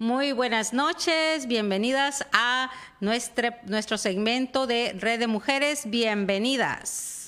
Muy buenas noches, bienvenidas a nuestro, nuestro segmento de Red de Mujeres, bienvenidas.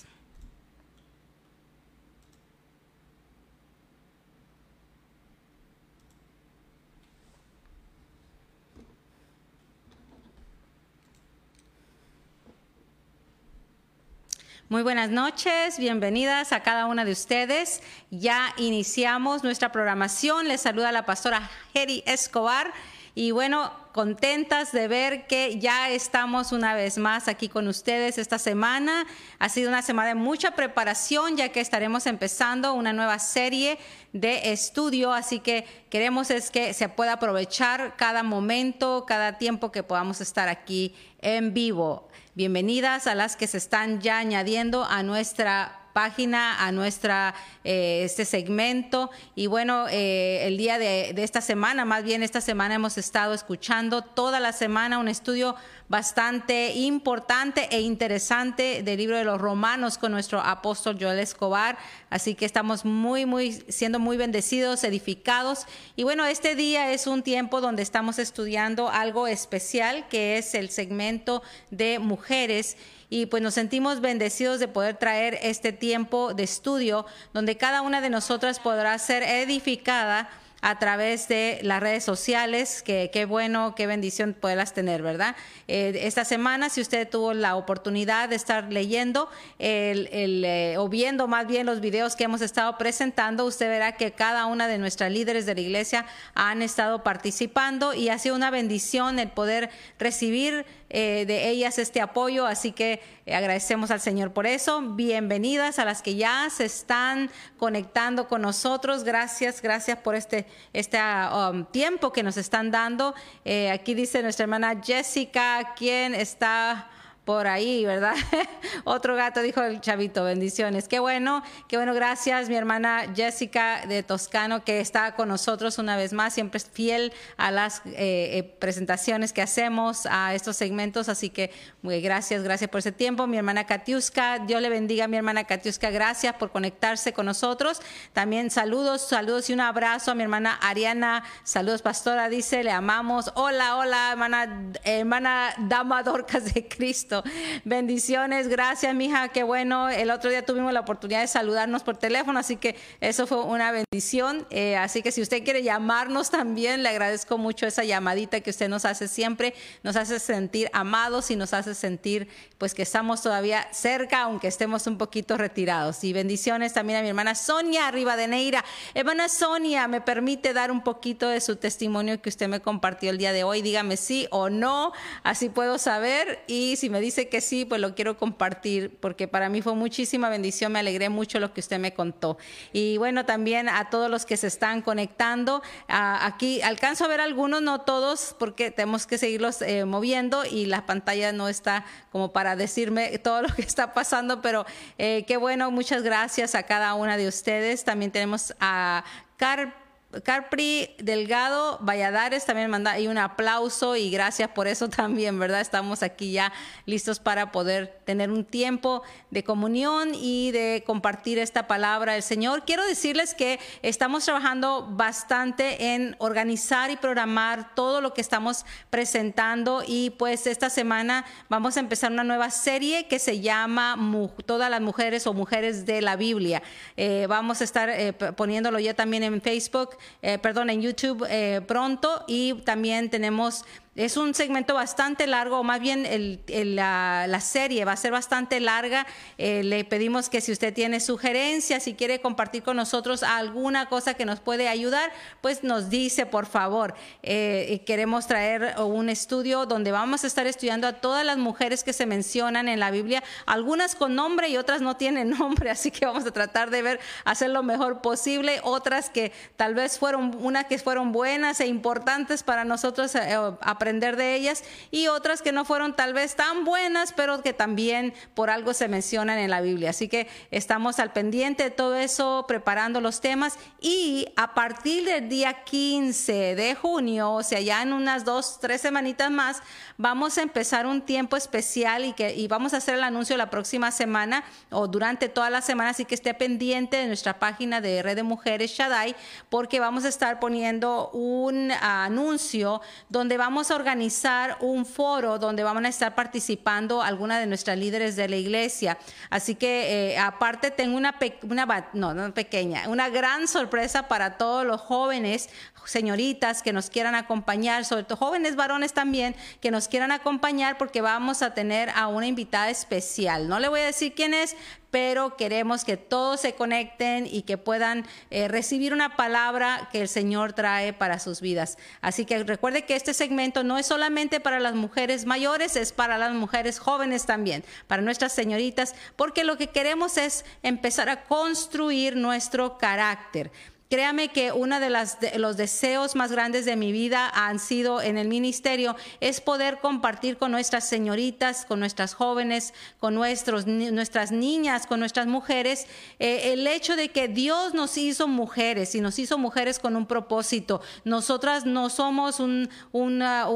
Muy buenas noches, bienvenidas a cada una de ustedes. Ya iniciamos nuestra programación. Les saluda la pastora Heri Escobar. Y bueno, contentas de ver que ya estamos una vez más aquí con ustedes esta semana. Ha sido una semana de mucha preparación ya que estaremos empezando una nueva serie de estudio, así que queremos es que se pueda aprovechar cada momento, cada tiempo que podamos estar aquí en vivo. Bienvenidas a las que se están ya añadiendo a nuestra página, a nuestra eh, este segmento. Y bueno, eh, el día de, de, esta semana, más bien esta semana hemos estado escuchando toda la semana un estudio bastante importante e interesante del libro de los Romanos con nuestro apóstol Joel Escobar. Así que estamos muy, muy, siendo muy bendecidos, edificados. Y bueno, este día es un tiempo donde estamos estudiando algo especial que es el segmento de mujeres y pues nos sentimos bendecidos de poder traer este tiempo de estudio donde cada una de nosotras podrá ser edificada a través de las redes sociales, que qué bueno, qué bendición poderlas tener, ¿verdad? Eh, esta semana, si usted tuvo la oportunidad de estar leyendo el, el, eh, o viendo más bien los videos que hemos estado presentando, usted verá que cada una de nuestras líderes de la iglesia han estado participando y ha sido una bendición el poder recibir eh, de ellas este apoyo, así que eh, agradecemos al Señor por eso. Bienvenidas a las que ya se están conectando con nosotros. Gracias, gracias por este, este um, tiempo que nos están dando. Eh, aquí dice nuestra hermana Jessica, quien está por ahí, ¿verdad? Otro gato, dijo el chavito, bendiciones. Qué bueno, qué bueno, gracias mi hermana Jessica de Toscano, que está con nosotros una vez más, siempre es fiel a las eh, eh, presentaciones que hacemos, a estos segmentos, así que muy gracias, gracias por ese tiempo. Mi hermana Katiuska, Dios le bendiga a mi hermana Katiuska, gracias por conectarse con nosotros. También saludos, saludos y un abrazo a mi hermana Ariana, saludos pastora, dice, le amamos. Hola, hola, hermana, hermana Dama Dorcas de Cristo. Bendiciones, gracias, mija, qué bueno. El otro día tuvimos la oportunidad de saludarnos por teléfono, así que eso fue una bendición. Eh, así que si usted quiere llamarnos también, le agradezco mucho esa llamadita que usted nos hace siempre, nos hace sentir amados y nos hace sentir pues que estamos todavía cerca, aunque estemos un poquito retirados. Y bendiciones también a mi hermana Sonia Rivadeneira. Hermana Sonia, ¿me permite dar un poquito de su testimonio que usted me compartió el día de hoy? Dígame sí o no, así puedo saber. Y si me dice que sí, pues lo quiero compartir porque para mí fue muchísima bendición, me alegré mucho lo que usted me contó. Y bueno, también a todos los que se están conectando, aquí alcanzo a ver algunos, no todos, porque tenemos que seguirlos eh, moviendo y la pantalla no está como para decirme todo lo que está pasando, pero eh, qué bueno, muchas gracias a cada una de ustedes. También tenemos a Car Carpri Delgado Valladares también manda ahí un aplauso y gracias por eso también, ¿verdad? Estamos aquí ya listos para poder tener un tiempo de comunión y de compartir esta palabra del Señor. Quiero decirles que estamos trabajando bastante en organizar y programar todo lo que estamos presentando y pues esta semana vamos a empezar una nueva serie que se llama Todas las mujeres o mujeres de la Biblia. Eh, vamos a estar eh, poniéndolo ya también en Facebook eh, perdón, en YouTube eh, pronto. Y también tenemos es un segmento bastante largo, o más bien el, la, serie va a ser bastante larga. Eh, le pedimos que si usted tiene sugerencias, si quiere compartir con nosotros alguna cosa que nos puede ayudar, pues nos dice, por favor. Eh, queremos traer un estudio donde vamos a estar estudiando a todas las mujeres que se mencionan en la Biblia, algunas con nombre y otras no tienen nombre, así que vamos a tratar de ver, hacer lo mejor posible. Otras que tal vez fueron, unas que fueron buenas e importantes para nosotros. Eh, aprender de ellas y otras que no fueron tal vez tan buenas, pero que también por algo se mencionan en la Biblia. Así que estamos al pendiente de todo eso, preparando los temas y a partir del día 15 de junio, o sea, ya en unas dos, tres semanitas más, vamos a empezar un tiempo especial y, que, y vamos a hacer el anuncio la próxima semana o durante toda la semana, así que esté pendiente de nuestra página de Red de Mujeres Shaddai, porque vamos a estar poniendo un anuncio donde vamos a organizar un foro donde van a estar participando algunas de nuestras líderes de la iglesia. Así que eh, aparte tengo una, una, no pequeña, una gran sorpresa para todos los jóvenes, señoritas que nos quieran acompañar, sobre todo jóvenes varones también, que nos quieran acompañar porque vamos a tener a una invitada especial. No le voy a decir quién es, pero queremos que todos se conecten y que puedan eh, recibir una palabra que el Señor trae para sus vidas. Así que recuerde que este segmento no es solamente para las mujeres mayores, es para las mujeres jóvenes también, para nuestras señoritas, porque lo que queremos es empezar a construir nuestro carácter. Créame que uno de, los deseos más grandes de mi vida han sido en el ministerio es poder compartir con nuestras señoritas, con nuestras jóvenes, con nuestras niñas, con nuestras mujeres, eh, el hecho de que Dios nos hizo mujeres y nos hizo mujeres con un propósito. Nosotras no somos una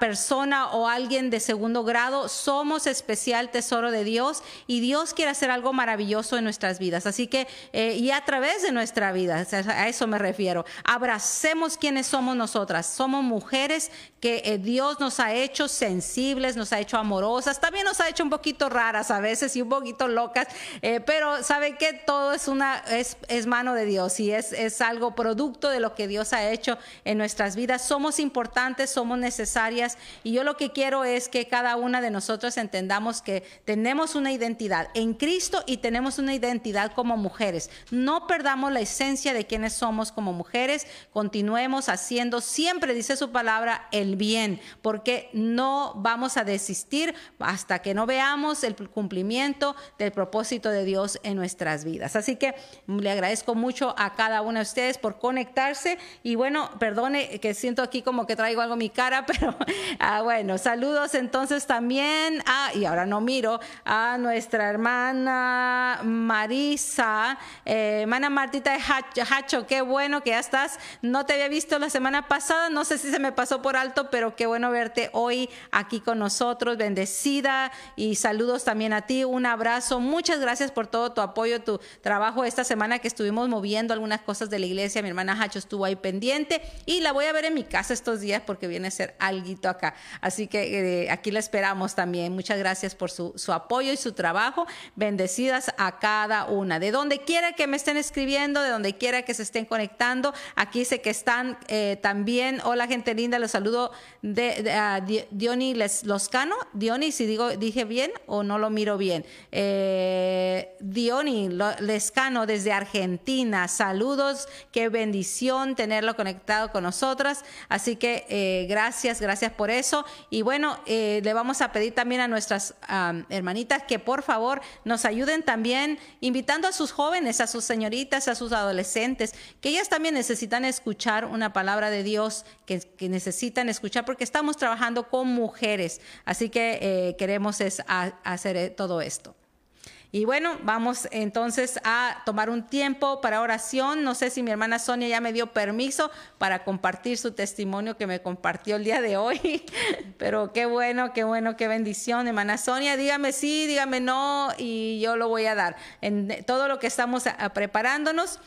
persona o alguien de segundo grado, somos especial tesoro de Dios y Dios quiere hacer algo maravilloso en nuestras vidas. Así que, eh, y a través de nuestra vida. A eso me refiero. Abracemos quienes somos nosotras. Somos mujeres que eh, Dios nos ha hecho sensibles, nos ha hecho amorosas, también nos ha hecho un poquito raras a veces y un poquito locas, eh, pero sabe que todo es una es, es mano de Dios y es, es algo producto de lo que Dios ha hecho en nuestras vidas. Somos importantes, somos necesarias y yo lo que quiero es que cada una de nosotros entendamos que tenemos una identidad en Cristo y tenemos una identidad como mujeres. No perdamos la esencia de quienes somos como mujeres, continuemos haciendo siempre, dice su palabra, el bien, porque no vamos a desistir hasta que no veamos el cumplimiento del propósito de Dios en nuestras vidas. Así que le agradezco mucho a cada una de ustedes por conectarse y bueno, perdone que siento aquí como que traigo algo en mi cara, pero ah, bueno, saludos entonces también a, y ahora no miro, a nuestra hermana Marisa, eh, hermana Martita Hacho, qué bueno que ya estás. No te había visto la semana pasada, no sé si se me pasó por alto, pero qué bueno verte hoy aquí con nosotros, bendecida y saludos también a ti, un abrazo. Muchas gracias por todo tu apoyo, tu trabajo esta semana que estuvimos moviendo algunas cosas de la iglesia. Mi hermana Hacho estuvo ahí pendiente y la voy a ver en mi casa estos días porque viene a ser alguito acá. Así que eh, aquí la esperamos también. Muchas gracias por su, su apoyo y su trabajo. Bendecidas a cada una. De donde quiera que me estén escribiendo, de donde quiera que se estén conectando. Aquí sé que están eh, también. Hola, gente linda, los saludo de, Diony Loscano. Diony, si digo, dije bien o no lo miro bien. Eh, Diony Lescano desde Argentina. Saludos, qué bendición tenerlo conectado con nosotras. Así que eh, gracias, gracias por eso. Y bueno, eh, le vamos a pedir también a nuestras hermanitas que por favor nos ayuden también invitando a sus jóvenes, a sus señoritas, a sus adolescentes, que ellas también necesitan escuchar una palabra de Dios, que, necesitan escuchar, porque estamos trabajando con mujeres. Así que eh, queremos es hacer eh, todo esto. Y bueno, vamos entonces a tomar un tiempo para oración. No sé si mi hermana Sonia ya me dio permiso para compartir su testimonio que me compartió el día de hoy, pero qué bueno, qué bueno, qué bendición, hermana Sonia. Dígame sí, dígame no y yo lo voy a dar. En todo lo que estamos preparándonos,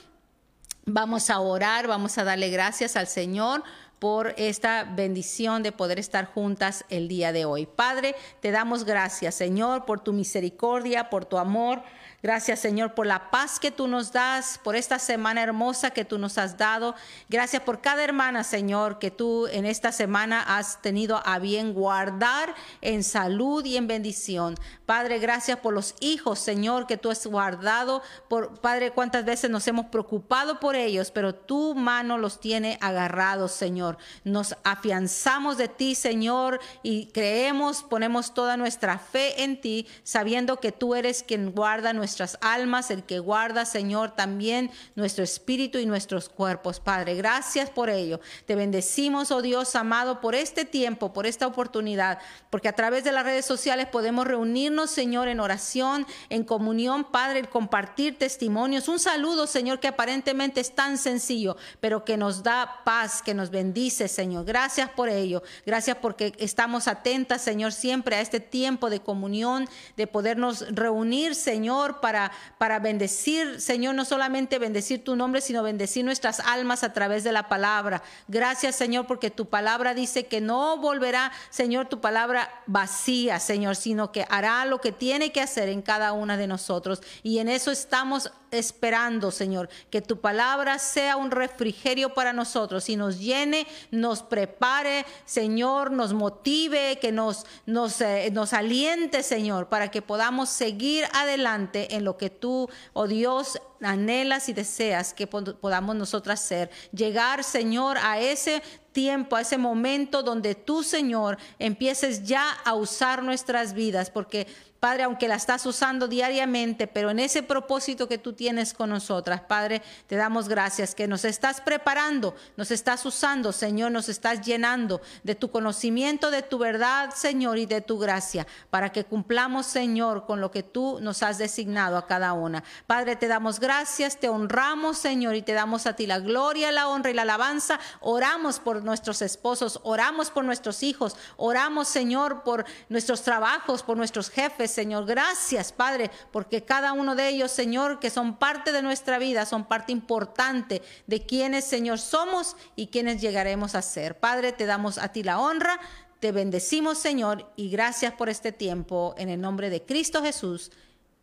Vamos a orar, vamos a darle gracias al Señor por esta bendición de poder estar juntas el día de hoy. Padre, te damos gracias, Señor, por tu misericordia, por tu amor. Gracias, Señor, por la paz que tú nos das, por esta semana hermosa que tú nos has dado. Gracias por cada hermana, Señor, que tú en esta semana has tenido a bien guardar en salud y en bendición. Padre, gracias por los hijos, Señor, que tú has guardado. Por, Padre, cuántas veces nos hemos preocupado por ellos, pero tu mano los tiene agarrados, Señor. Nos afianzamos de ti, Señor, y creemos, ponemos toda nuestra fe en ti, sabiendo que tú eres quien guarda nuestras almas, el que guarda, Señor, también nuestro espíritu y nuestros cuerpos, Padre. Gracias por ello. Te bendecimos, oh Dios amado, por este tiempo, por esta oportunidad, porque a través de las redes sociales podemos reunirnos, Señor, en oración, en comunión, Padre, compartir testimonios. Un saludo, Señor, que aparentemente es tan sencillo, pero que nos da paz, que nos bendice, Señor. Gracias por ello. Gracias porque estamos atentas, Señor, siempre a este tiempo de comunión, de podernos reunir, Señor, para, para bendecir, Señor, no solamente bendecir tu nombre, sino bendecir nuestras almas a través de la palabra. Gracias, Señor, porque tu palabra dice que no volverá, Señor, tu palabra vacía, Señor, sino que hará lo que tiene que hacer en cada una de nosotros. Y en eso estamos esperando, Señor, que tu palabra sea un refrigerio para nosotros y nos llene, nos prepare, Señor, nos motive, que nos, nos, eh, nos aliente, Señor, para que podamos seguir adelante en lo que tú, oh Dios, anhelas y deseas que podamos nosotras ser. Llegar, Señor, a ese tiempo, a ese momento donde tú, Señor, empieces ya a usar nuestras vidas, porque Padre, aunque la estás usando diariamente, pero en ese propósito que tú tienes con nosotras, Padre, te damos gracias que nos estás preparando, nos estás usando, Señor, nos estás llenando de tu conocimiento, de tu verdad, Señor, y de tu gracia, para que cumplamos, Señor, con lo que tú nos has designado a cada una. Padre, te damos gracias, te honramos, Señor, y te damos a ti la gloria, la honra y la alabanza. Oramos por nuestros esposos, oramos por nuestros hijos, oramos, Señor, por nuestros trabajos, por nuestros jefes Señor. Gracias, Padre, porque cada uno de ellos, Señor, que son parte de nuestra vida, son parte importante de quienes, Señor, somos y quienes llegaremos a ser. Padre, te damos a ti la honra, te bendecimos, Señor, y gracias por este tiempo en el nombre de Cristo Jesús.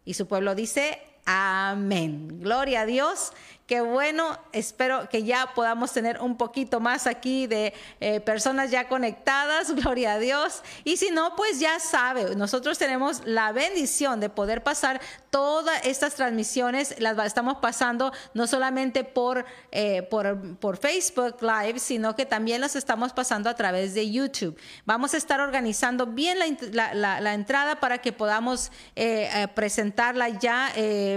Y su pueblo dice, amén. Gloria a Dios. Qué bueno, espero que ya podamos tener un poquito más aquí de eh, personas ya conectadas, gloria a Dios. Y si no, pues ya sabe, nosotros tenemos la bendición de poder pasar todas estas transmisiones, las estamos pasando no solamente por, eh, por, por, Facebook Live, sino que también las estamos pasando a través de YouTube. Vamos a estar organizando bien la, la, entrada para que podamos eh, presentarla ya,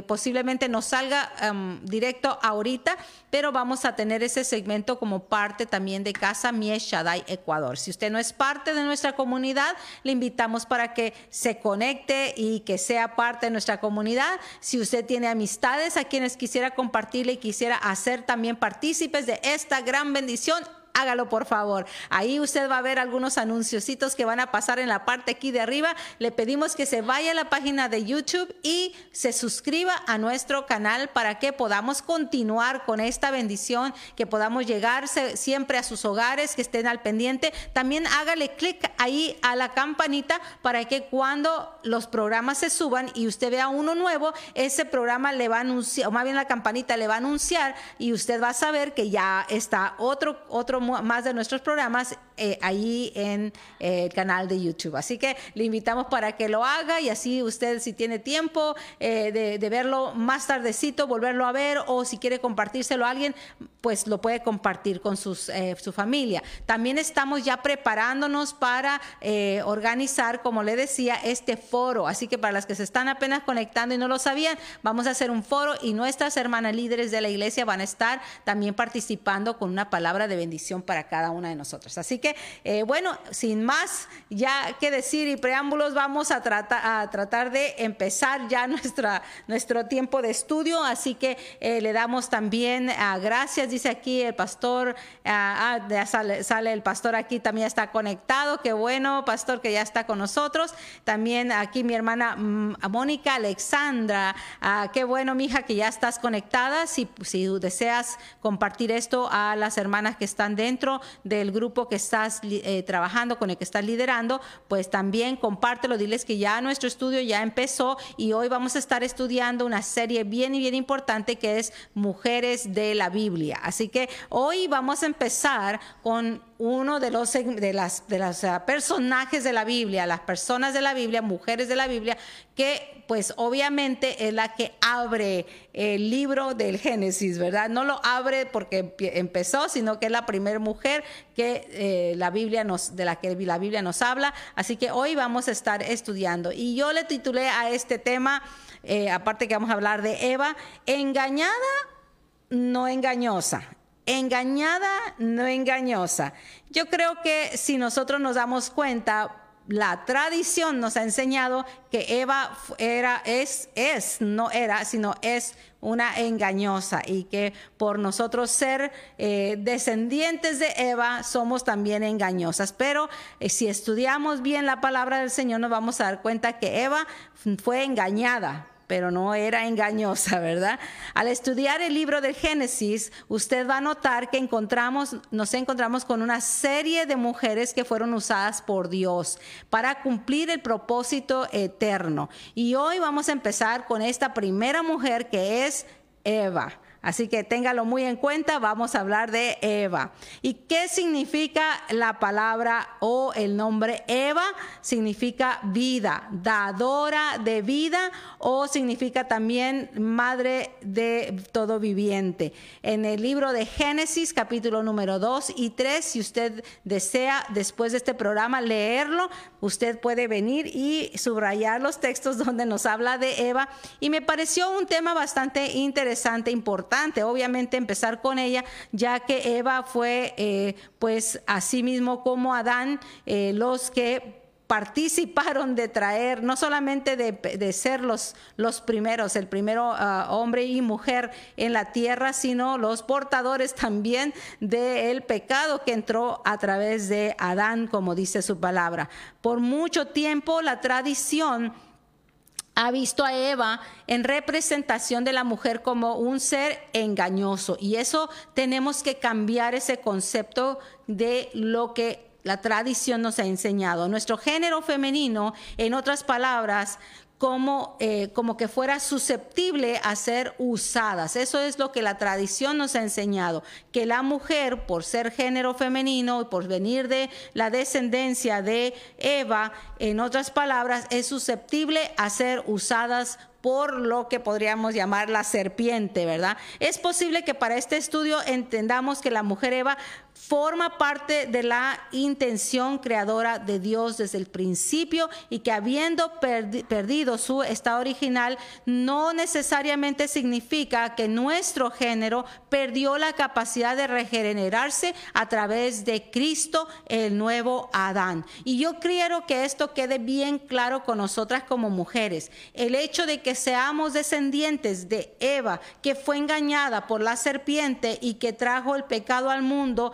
posiblemente nos salga um, directo ahorita, pero vamos a tener ese segmento como parte también de Casa Mies Shaddai Ecuador. Si usted no es parte de nuestra comunidad, le invitamos para que se conecte y que sea parte de nuestra comunidad. Si usted tiene amistades a quienes quisiera compartirle y quisiera hacer también partícipes de esta gran bendición, hágalo por favor. Ahí usted va a ver algunos anunciositos que van a pasar en la parte aquí de arriba. Le pedimos que se vaya a la página de YouTube y se suscriba a nuestro canal para que podamos continuar con esta bendición, que podamos llegar siempre a sus hogares, que estén al pendiente. También hágale clic ahí a la campanita para que cuando los programas se suban y usted vea uno nuevo, ese programa le va a anunciar, o más bien la campanita le va a anunciar y usted va a saber que ya está otro, otro más de nuestros programas eh, ahí en eh, el canal de YouTube. Así que le invitamos para que lo haga y así usted si tiene tiempo eh, de, verlo más tardecito, volverlo a ver o si quiere compartírselo a alguien, pues lo puede compartir con sus, su familia. También estamos ya preparándonos para organizar, como le decía, este foro. Así que para las que se están apenas conectando y no lo sabían, vamos a hacer un foro y nuestras hermanas líderes de la iglesia van a estar también participando con una palabra de bendición para cada una de nosotros. Así que, eh, bueno, sin más ya que decir y preámbulos, vamos a, tratar de empezar ya nuestra, nuestro tiempo de estudio. Así que eh, le damos también ah, gracias, dice aquí el pastor, ah, ah, sale, el pastor aquí, también está conectado. Qué bueno, pastor, que ya está con nosotros. También aquí mi hermana mm, Mónica Alexandra. qué bueno, mija, que ya estás conectada. Si deseas compartir esto a las hermanas que están dentro del grupo que estás eh, trabajando, con el que estás liderando, pues también compártelo, diles que ya nuestro estudio ya empezó y hoy vamos a estar estudiando una serie bien y bien importante que es Mujeres de la Biblia. Así que hoy vamos a empezar con uno de los de las, de las ah, personajes de la Biblia, las personas de la Biblia, mujeres de la Biblia, que pues obviamente es la que abre el libro del Génesis, ¿verdad? No lo abre porque empezó, sino que es la primera mujer que eh, la Biblia nos, de la que la Biblia nos habla. Así que hoy vamos a estar estudiando. Y yo le titulé a este tema, eh, aparte que vamos a hablar de Eva, engañada, no engañosa engañada, no engañosa. Yo creo que si nosotros nos damos cuenta, la tradición nos ha enseñado que Eva era, es, es, no era, sino es una engañosa y que por nosotros ser eh, descendientes de Eva somos también engañosas. Pero eh, si estudiamos bien la palabra del Señor nos vamos a dar cuenta que Eva fue engañada pero no era engañosa, ¿verdad? Al estudiar el libro del Génesis, usted va a notar que encontramos, nos encontramos con una serie de mujeres que fueron usadas por Dios para cumplir el propósito eterno. Y hoy vamos a empezar con esta primera mujer que es Eva. Así que téngalo muy en cuenta, vamos a hablar de Eva. ¿Y qué significa la palabra o el nombre Eva? Significa vida, dadora de vida o significa también madre de todo viviente. En el libro de Génesis, capítulo número 2 y 3, si usted desea después de este programa leerlo, usted puede venir y subrayar los textos donde nos habla de Eva. Y me pareció un tema bastante interesante, importante obviamente, empezar con ella, ya que Eva fue, eh, pues, así mismo como Adán, eh, los que participaron de traer, no solamente de, ser los, los, primeros, el primero ah, hombre y mujer en la tierra, sino los portadores también del pecado que entró a través de Adán, como dice su palabra. Por mucho tiempo la tradición ha visto a Eva en representación de la mujer como un ser engañoso. Y eso tenemos que cambiar ese concepto de lo que la tradición nos ha enseñado. Nuestro género femenino, en otras palabras, como, eh, como que fuera susceptible a ser usadas. Eso es lo que la tradición nos ha enseñado, que la mujer, por ser género femenino y por venir de la descendencia de Eva, en otras palabras, es susceptible a ser usadas por lo que podríamos llamar la serpiente, ¿verdad? Es posible que para este estudio entendamos que la mujer Eva forma parte de la intención creadora de Dios desde el principio y que habiendo perdido su estado original no necesariamente significa que nuestro género perdió la capacidad de regenerarse a través de Cristo, el nuevo Adán. Y yo quiero que esto quede bien claro con nosotras como mujeres. El hecho de que seamos descendientes de Eva, que fue engañada por la serpiente y que trajo el pecado al mundo,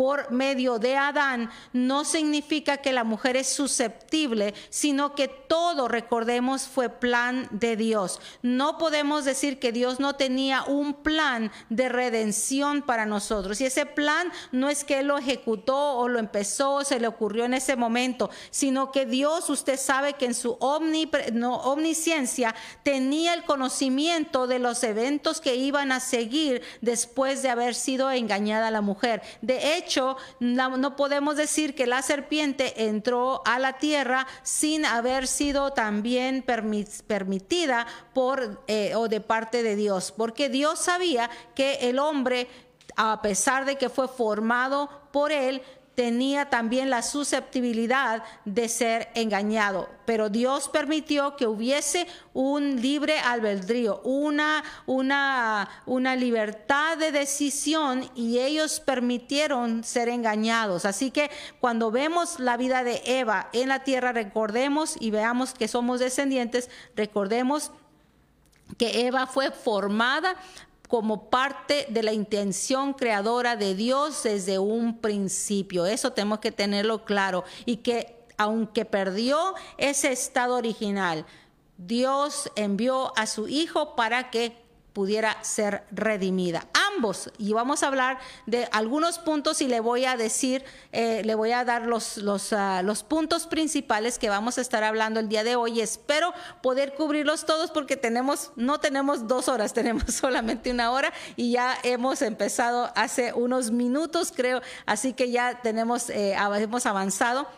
por medio de Adán no significa que la mujer es susceptible, sino que todo, recordemos, fue plan de Dios. No podemos decir que Dios no tenía un plan de redención para nosotros. Y ese plan no es que Él lo ejecutó o lo empezó, se le ocurrió en ese momento, sino que Dios, usted sabe que en su omnisciencia tenía el conocimiento de los eventos que iban a seguir después de haber sido engañada la mujer. De hecho, no, podemos decir que la serpiente entró a la tierra sin haber sido también permitida por eh, o de parte de Dios, porque Dios sabía que el hombre, a pesar de que fue formado por él, tenía también la susceptibilidad de ser engañado. Pero Dios permitió que hubiese un libre albedrío, una, una, una libertad de decisión y ellos permitieron ser engañados. Así que cuando vemos la vida de Eva en la tierra, recordemos y veamos que somos descendientes, recordemos que Eva fue formada como parte de la intención creadora de Dios desde un principio. Eso tenemos que tenerlo claro. Y que aunque perdió ese estado original, Dios envió a su Hijo para que pudiera ser redimida. Y vamos a hablar de algunos puntos y le voy a decir, eh, le voy a dar los, los, ah, los puntos principales que vamos a estar hablando el día de hoy. Espero poder cubrirlos todos porque tenemos, no tenemos dos horas, tenemos solamente una hora y ya hemos empezado hace unos minutos, creo, así que ya tenemos, eh, hemos avanzado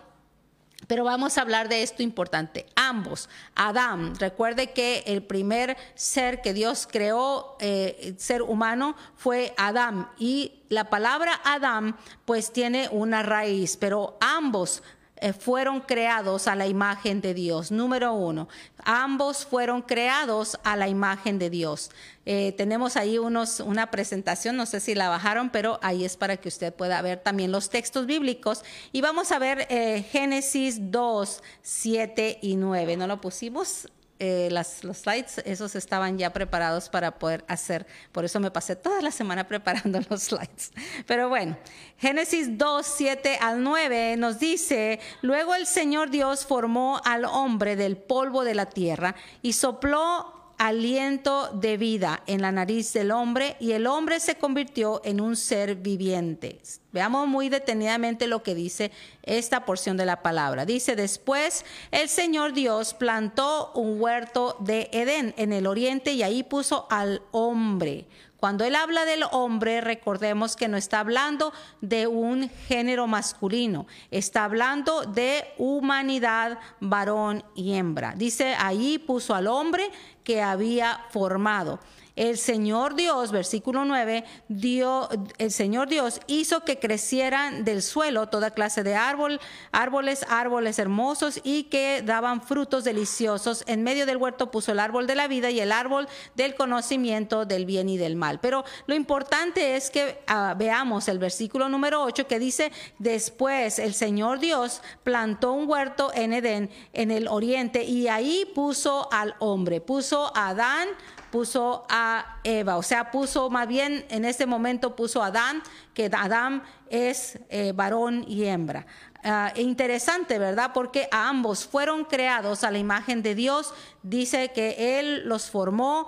pero vamos a hablar de esto importante. Ambos, Adán, recuerde que el primer ser que Dios creó, eh, ser humano, fue Adán. Y la palabra Adán pues tiene una raíz, pero ambos eh, fueron creados a la imagen de Dios. Número uno, ambos fueron creados a la imagen de Dios. Eh, tenemos ahí unos, una presentación, no sé si la bajaron, pero ahí es para que usted pueda ver también los textos bíblicos. Y vamos a ver eh, Génesis 2, 7 y 9. ¿No lo pusimos? Eh, los slides, esos estaban ya preparados para poder hacer. Por eso me pasé toda la semana preparando los slides. Pero bueno, Génesis 2, 7 al 9 nos dice, luego el Señor Dios formó al hombre del polvo de la tierra y sopló aliento de vida en la nariz del hombre y el hombre se convirtió en un ser viviente. Veamos muy detenidamente lo que dice esta porción de la palabra. Dice, después el Señor Dios plantó un huerto de Edén en el oriente y ahí puso al hombre cuando él habla del hombre, recordemos que no está hablando de un género masculino, está hablando de humanidad, varón y hembra. Dice, ahí puso al hombre que había formado. El Señor Dios, versículo 9, dio, el Señor Dios hizo que crecieran del suelo toda clase de árbol, árboles, árboles hermosos y que daban frutos deliciosos. En medio del huerto puso el árbol de la vida y el árbol del conocimiento del bien y del mal. Pero lo importante es que ah, veamos el versículo número 8 que dice, después el Señor Dios plantó un huerto en Edén, en el oriente, y ahí puso al hombre, puso a Adán, puso a Eva, o sea, puso más bien en este momento puso a Adán, que Adán es eh, varón y hembra. Ah, interesante, ¿verdad? Porque a ambos fueron creados a la imagen de Dios. Dice que Él los formó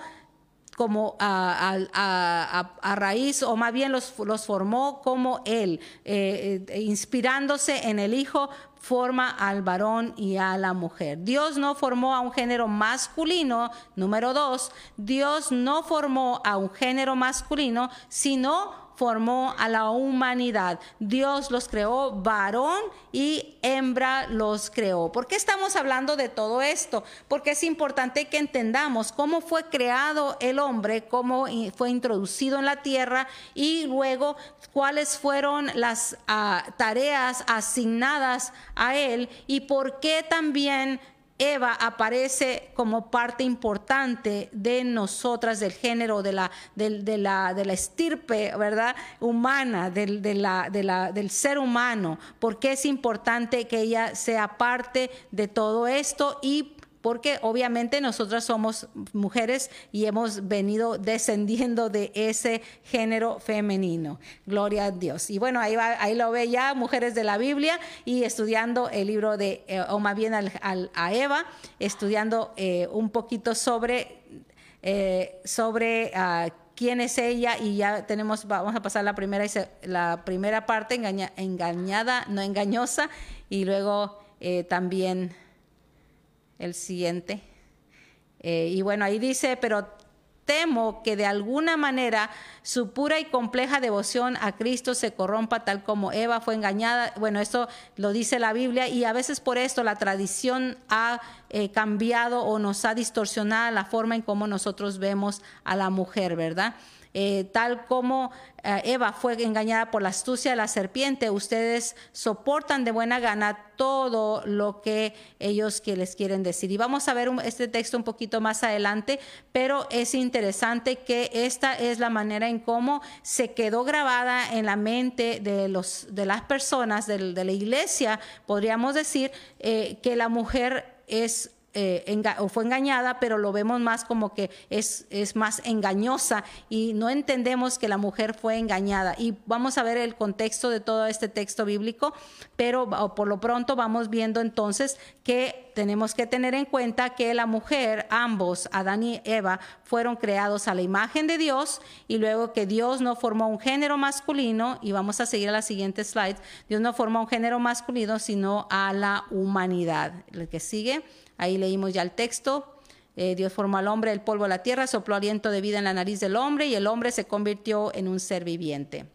como a, raíz, o más bien los, los formó como Él, eh, eh, inspirándose en el Hijo, forma al varón y a la mujer. Dios no formó a un género masculino, número dos, Dios no formó a un género masculino, sino formó a la humanidad. Dios los creó varón y hembra los creó. ¿Por qué estamos hablando de todo esto? Porque es importante que entendamos cómo fue creado el hombre, cómo fue introducido en la tierra y luego cuáles fueron las ah, tareas asignadas a él y por qué también Eva aparece como parte importante de nosotras, del género, de la, de, la, de la estirpe, ¿verdad? Humana, del, de la, del ser humano. Porque es importante que ella sea parte de todo esto y porque obviamente nosotras somos mujeres y hemos venido descendiendo de ese género femenino. Gloria a Dios. Y bueno, ahí, ahí lo ve ya, mujeres de la Biblia, y estudiando el libro de, eh, o más bien a Eva, estudiando eh, un poquito sobre, eh, sobre ah, quién es ella y ya tenemos, vamos a pasar la primera, la primera parte, engañada, no engañosa, y luego también el siguiente. Eh, y bueno, ahí dice, pero temo que de alguna manera su pura y compleja devoción a Cristo se corrompa tal como Eva fue engañada. Bueno, esto lo dice la Biblia y a veces por esto la tradición ha eh, cambiado o nos ha distorsionado la forma en cómo nosotros vemos a la mujer, ¿verdad? Eh, tal como eh, Eva fue engañada por la astucia de la serpiente, ustedes soportan de buena gana todo lo que ellos que les quieren decir. Y vamos a ver este texto un poquito más adelante, pero es interesante que esta es la manera en cómo se quedó grabada en la mente de, los, de las personas de, la iglesia, podríamos decir, eh, que la mujer es eh, o fue engañada, pero lo vemos más como que es, es más engañosa y no entendemos que la mujer fue engañada. Y vamos a ver el contexto de todo este texto bíblico, pero por lo pronto vamos viendo entonces que tenemos que tener en cuenta que la mujer, ambos, Adán y Eva, fueron creados a la imagen de Dios y luego que Dios no formó un género masculino, y vamos a seguir a la siguiente slide, Dios no formó un género masculino, sino a la humanidad. El que sigue, ahí leímos ya el texto. Eh, Dios formó al hombre del polvo de la tierra, sopló aliento de vida en la nariz del hombre y el hombre se convirtió en un ser viviente.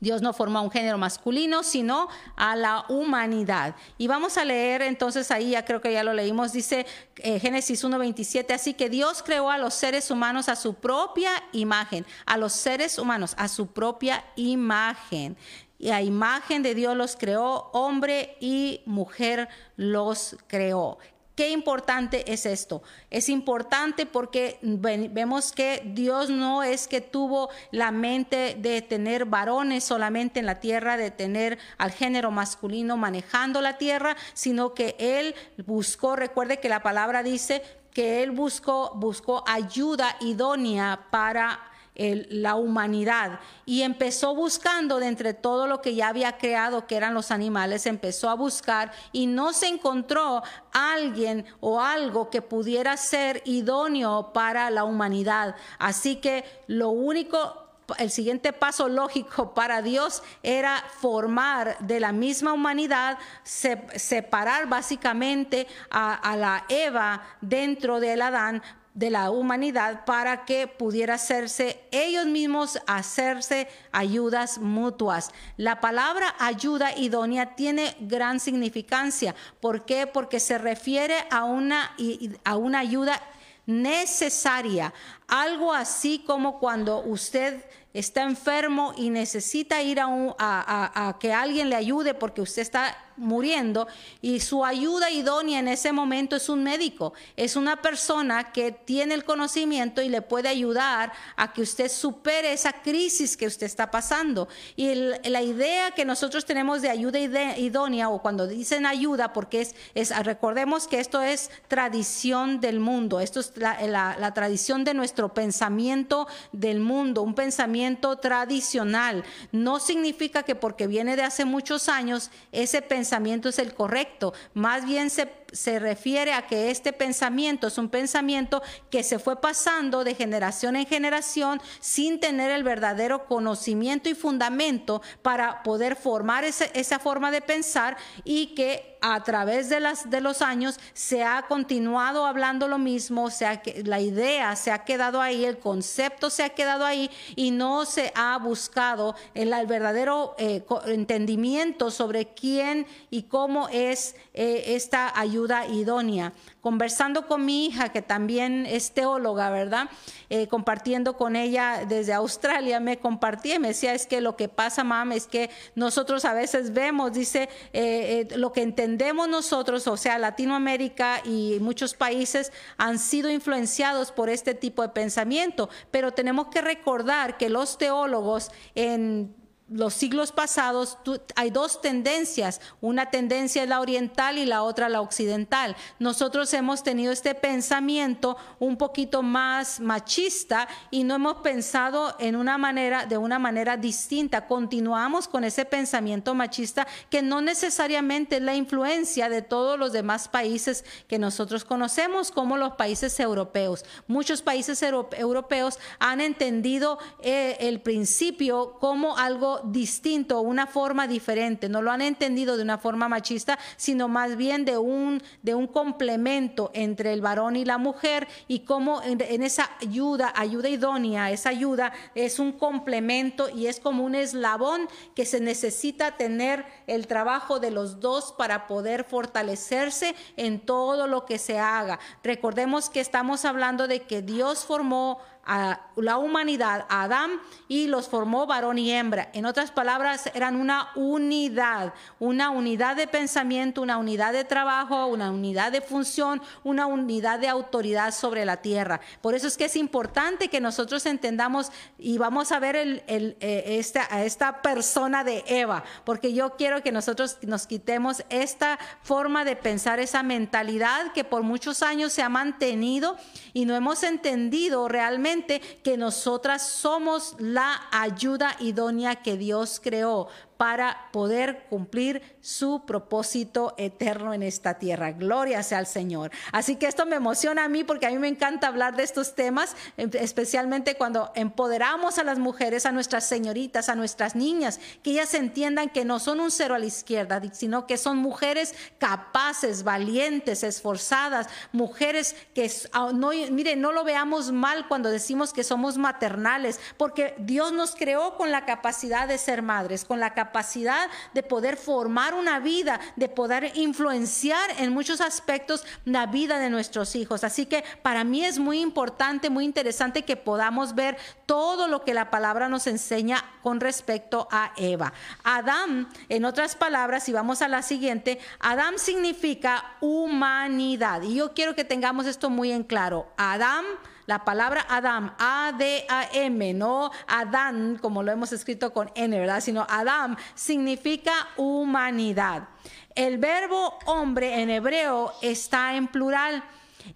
Dios no formó a un género masculino, sino a la humanidad. Y vamos a leer entonces ahí, ya creo que ya lo leímos, dice eh, Génesis 1.27, así que Dios creó a los seres humanos a su propia imagen, a los seres humanos a su propia imagen. Y a imagen de Dios los creó, hombre y mujer los creó. Qué importante es esto. Es importante porque vemos que Dios no es que tuvo la mente de tener varones solamente en la tierra, de tener al género masculino manejando la tierra, sino que Él buscó, recuerde que la palabra dice que Él buscó, buscó ayuda idónea para la humanidad y empezó buscando de entre todo lo que ya había creado, que eran los animales, empezó a buscar y no se encontró alguien o algo que pudiera ser idóneo para la humanidad. Así que lo único el siguiente paso lógico para Dios era formar de la misma humanidad, separar básicamente a, a, la Eva dentro del Adán de la humanidad para que pudiera hacerse ellos mismos hacerse ayudas mutuas. La palabra ayuda idónea tiene gran significancia. ¿Por qué? Porque se refiere a una, a una ayuda necesaria, algo así como cuando usted está enfermo y necesita ir a, a, que alguien le ayude porque usted está muriendo y su ayuda idónea en ese momento es un médico, es una persona que tiene el conocimiento y le puede ayudar a que usted supere esa crisis que usted está pasando. Y la idea que nosotros tenemos de ayuda idónea o cuando dicen ayuda, porque es, es recordemos que esto es tradición del mundo, esto es la, la tradición de nuestro pensamiento del mundo, un pensamiento tradicional. No significa que porque viene de hace muchos años ese pensamiento es el correcto. Más bien se se refiere a que este pensamiento es un pensamiento que se fue pasando de generación en generación sin tener el verdadero conocimiento y fundamento para poder formar esa forma de pensar y que a través de, las, de los años se ha continuado hablando lo mismo, sea que la idea se ha quedado ahí, el concepto se ha quedado ahí y no se ha buscado el, verdadero eh, entendimiento sobre quién y cómo es eh, esta ayuda idónea. Conversando con mi hija, que también es teóloga, ¿verdad? Eh, compartiendo con ella desde Australia, me compartía y me decía, es que lo que pasa, mamá, es que nosotros a veces vemos, dice, eh, eh, lo que entendemos nosotros, o sea, Latinoamérica y muchos países han sido influenciados por este tipo de pensamiento, pero tenemos que recordar que los teólogos en los siglos pasados hay dos tendencias, una tendencia es la oriental y la otra la occidental. Nosotros hemos tenido este pensamiento un poquito más machista y no hemos pensado en una manera de una manera distinta. Continuamos con ese pensamiento machista que no necesariamente es la influencia de todos los demás países que nosotros conocemos como los países europeos. Muchos países europeos han entendido eh, el principio como algo distinto, una forma diferente. No lo han entendido de una forma machista, sino más bien de un, de un complemento entre el varón y la mujer y cómo en, en esa ayuda, ayuda idónea, esa ayuda es un complemento y es como un eslabón que se necesita tener el trabajo de los dos para poder fortalecerse en todo lo que se haga. Recordemos que estamos hablando de que Dios formó a la humanidad, a Adán, y los formó varón y hembra. En otras palabras, eran una unidad, una unidad de pensamiento, una unidad de trabajo, una unidad de función, una unidad de autoridad sobre la tierra. Por eso es que es importante que nosotros entendamos y vamos a ver eh, a esta persona de Eva, porque yo quiero que nosotros nos quitemos esta forma de pensar, esa mentalidad que por muchos años se ha mantenido y no hemos entendido realmente que nosotras somos la ayuda idónea que Dios creó para poder cumplir su propósito eterno en esta tierra. Gloria sea al Señor. Así que esto me emociona a mí porque a mí me encanta hablar de estos temas, em, especialmente cuando empoderamos a las mujeres, a nuestras señoritas, a nuestras niñas, que ellas entiendan que no son un cero a la izquierda, sino que son mujeres capaces, valientes, esforzadas, mujeres que, no, mire, no lo veamos mal cuando decimos que somos maternales, porque Dios nos creó con la capacidad de ser madres, con la capacidad de poder formar una vida, de poder influenciar en muchos aspectos la vida de nuestros hijos. Así que para mí es muy importante, muy interesante que podamos ver todo lo que la palabra nos enseña con respecto a Eva. Adán, en otras palabras, si vamos a la siguiente, Adán significa humanidad. Y yo quiero que tengamos esto muy en claro. Adán la palabra Adam, A-D-A-M, no Adán, como lo hemos escrito con N, ¿verdad? Sino Adam significa humanidad. El verbo hombre en hebreo está en plural.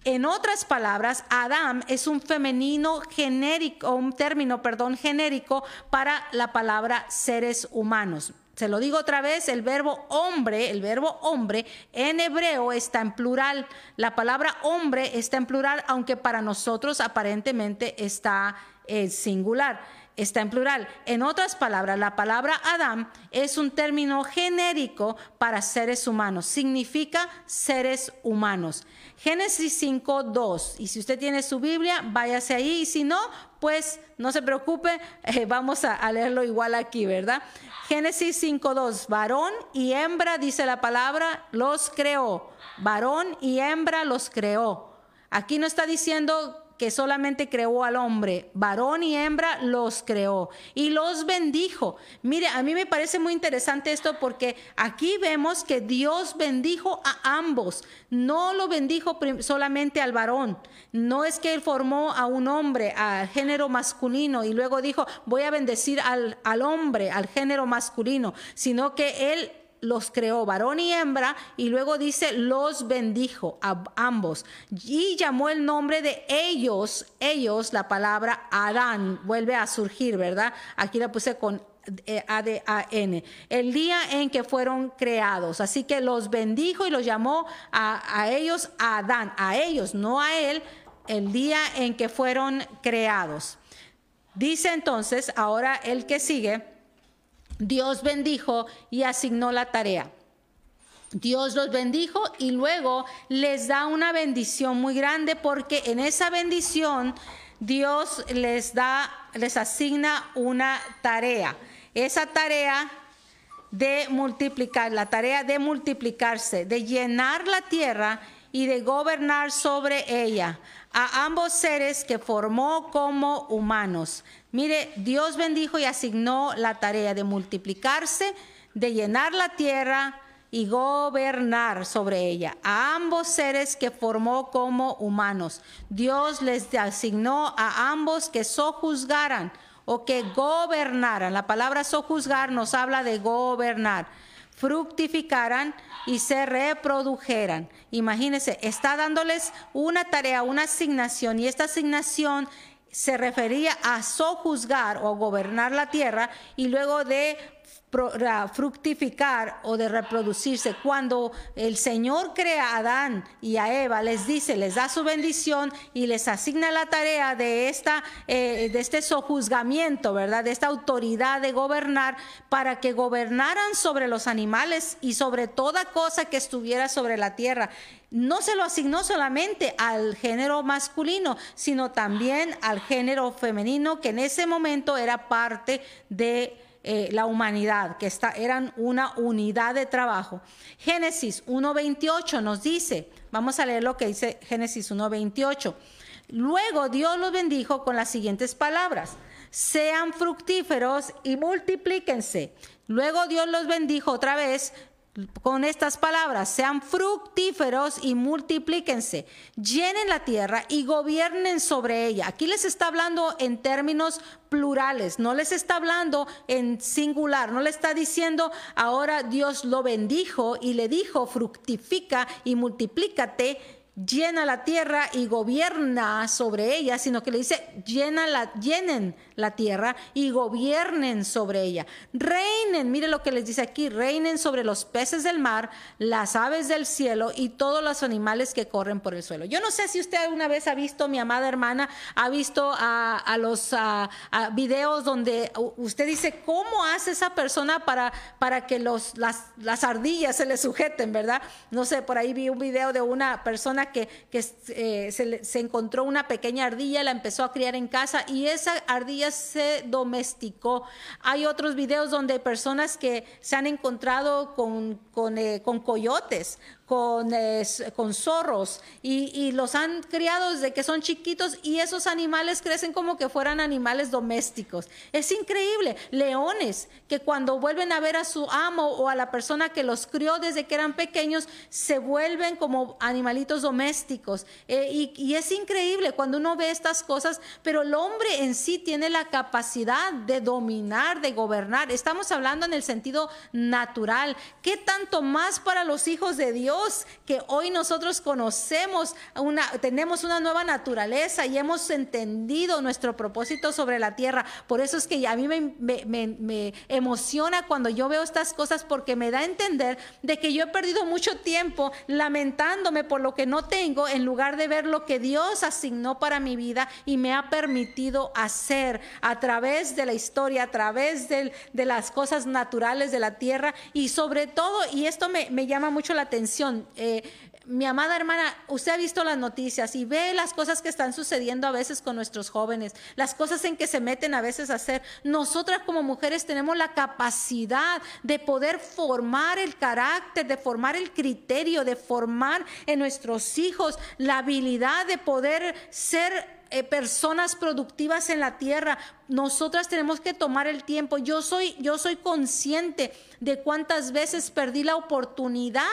En otras palabras, Adam es un femenino genérico, un término, perdón, genérico para la palabra seres humanos. Se lo digo otra vez, el verbo hombre, el verbo hombre en hebreo está en plural. La palabra hombre está en plural, aunque para nosotros aparentemente está en singular está en plural. En otras palabras, la palabra Adam es un término genérico para seres humanos, significa seres humanos. Génesis 5, 2. Y si usted tiene su Biblia, váyase ahí. Y si no, pues no se preocupe, eh, vamos a, a, leerlo igual aquí, ¿verdad? Génesis 5, 2. Varón y hembra, dice la palabra, los creó. Varón y hembra los creó. Aquí no está diciendo que solamente creó al hombre, varón y hembra los creó y los bendijo. Mire, a mí me parece muy interesante esto porque aquí vemos que Dios bendijo a ambos, no lo bendijo solamente al varón, no es que él formó a un hombre, al género masculino y luego dijo, voy a bendecir al, al hombre, al género masculino, sino que él los creó varón y hembra y luego dice los bendijo a ambos y llamó el nombre de ellos, ellos, la palabra Adán vuelve a surgir, ¿verdad? Aquí la puse con eh, A-D-A-N, el día en que fueron creados. Así que los bendijo y los llamó a, a ellos Adán, a ellos, no a él, el día en que fueron creados. Dice entonces, ahora el que sigue, Dios bendijo y asignó la tarea. Dios los bendijo y luego les da una bendición muy grande porque en esa bendición Dios les da, les asigna una tarea. Esa tarea de multiplicar, la tarea de multiplicarse, de llenar la tierra y de gobernar sobre ella a ambos seres que formó como humanos. Mire, Dios bendijo y asignó la tarea de multiplicarse, de llenar la tierra y gobernar sobre ella. A ambos seres que formó como humanos. Dios les asignó a ambos que sojuzgaran o que gobernaran. La palabra sojuzgar nos habla de gobernar fructificaran y se reprodujeran. Imagínense, está dándoles una tarea, una asignación, y esta asignación se refería a sojuzgar o gobernar la tierra y luego de fructificar o de reproducirse. Cuando el Señor crea a Adán y a Eva, les dice, les da su bendición y les asigna la tarea de, esta, eh, de este sojuzgamiento, ¿verdad? De esta autoridad de gobernar para que gobernaran sobre los animales y sobre toda cosa que estuviera sobre la tierra no se lo asignó solamente al género masculino, sino también al género femenino, que en ese momento era parte de eh, la humanidad, que está, eran una unidad de trabajo. Génesis 1.28 nos dice, vamos a leer lo que dice Génesis 1.28. Luego Dios los bendijo con las siguientes palabras, sean fructíferos y multiplíquense. Luego Dios los bendijo otra vez con estas palabras, sean fructíferos y multiplíquense, llenen la tierra y gobiernen sobre ella. Aquí les está hablando en términos plurales, no les está hablando en singular, no le está diciendo ahora Dios lo bendijo y le dijo fructifica y multiplícate llena la tierra y gobierna sobre ella, sino que le dice, llena la, llenen la tierra y gobiernen sobre ella. Reinen, mire lo que les dice aquí, reinen sobre los peces del mar, las aves del cielo y todos los animales que corren por el suelo. Yo no sé si usted alguna vez ha visto, mi amada hermana, ha visto a, los videos donde usted dice, ¿cómo hace esa persona para, para que los, las, las ardillas se le sujeten, verdad? No sé, por ahí vi un video de una persona que, eh, se, se encontró una pequeña ardilla, la empezó a criar en casa y esa ardilla se domesticó. Hay otros videos donde hay personas que se han encontrado con, con, eh, con coyotes, con, con zorros y, los han criado desde que son chiquitos y esos animales crecen como que fueran animales domésticos. Es increíble. Leones que cuando vuelven a ver a su amo o a la persona que los crió desde que eran pequeños, se vuelven como animalitos domésticos. Eh, y, y es increíble cuando uno ve estas cosas, pero el hombre en sí tiene la capacidad de dominar, de gobernar. Estamos hablando en el sentido natural. ¿Qué tanto más para los hijos de Dios? Que hoy nosotros conocemos, una, tenemos una nueva naturaleza y hemos entendido nuestro propósito sobre la tierra. Por eso es que a mí me, emociona cuando yo veo estas cosas porque me da a entender de que yo he perdido mucho tiempo lamentándome por lo que no tengo en lugar de ver lo que Dios asignó para mi vida y me ha permitido hacer a través de la historia, a través de, las cosas naturales de la tierra y sobre todo, y esto me llama mucho la atención, eh, mi amada hermana, usted ha visto las noticias y ve las cosas que están sucediendo a veces con nuestros jóvenes, las cosas en que se meten a veces a hacer. Nosotras como mujeres tenemos la capacidad de poder formar el carácter, de formar el criterio, de formar en nuestros hijos la habilidad de poder ser eh, personas productivas en la tierra. Nosotras tenemos que tomar el tiempo. Yo soy, yo soy consciente de cuántas veces perdí la oportunidad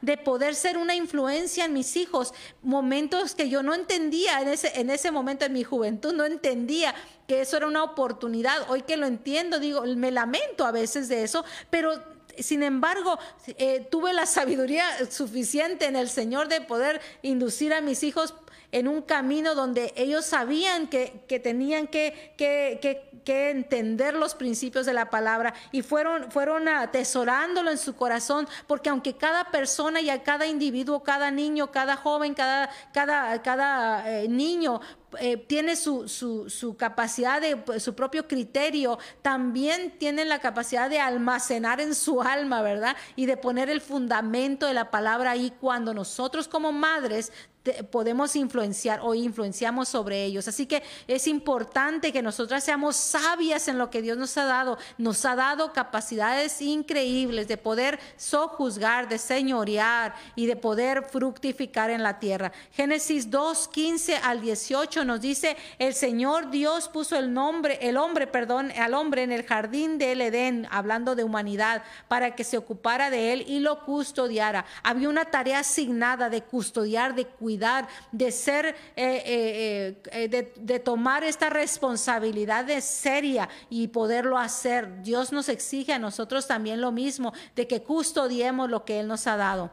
de poder ser una influencia en mis hijos. Momentos que yo no entendía en ese, en ese momento en mi juventud, no entendía que eso era una oportunidad. Hoy que lo entiendo, digo, me lamento a veces de eso, pero sin embargo, eh, tuve la sabiduría suficiente en el Señor de poder inducir a mis hijos en un camino donde ellos sabían que, tenían que, que, entender los principios de la palabra y fueron, fueron atesorándolo en su corazón, porque aunque cada persona y a cada individuo, cada niño, cada joven, cada, cada, cada eh, niño eh, tiene su, su, capacidad de pues, su propio criterio, también tienen la capacidad de almacenar en su alma, ¿verdad? Y de poner el fundamento de la palabra ahí cuando nosotros como madres podemos influenciar o influenciamos sobre ellos. Así que es importante que nosotras seamos sabias en lo que Dios nos ha dado. Nos ha dado capacidades increíbles de poder sojuzgar, de señorear y de poder fructificar en la tierra. Génesis 2, 15 al 18 nos dice, el Señor Dios puso el nombre, el hombre, perdón, al hombre en el jardín del Edén, hablando de humanidad, para que se ocupara de él y lo custodiara. Había una tarea asignada de custodiar, de cuidar de ser, eh, eh, eh, de, de tomar esta responsabilidad de seria y poderlo hacer. Dios nos exige a nosotros también lo mismo, de que custodiemos lo que Él nos ha dado.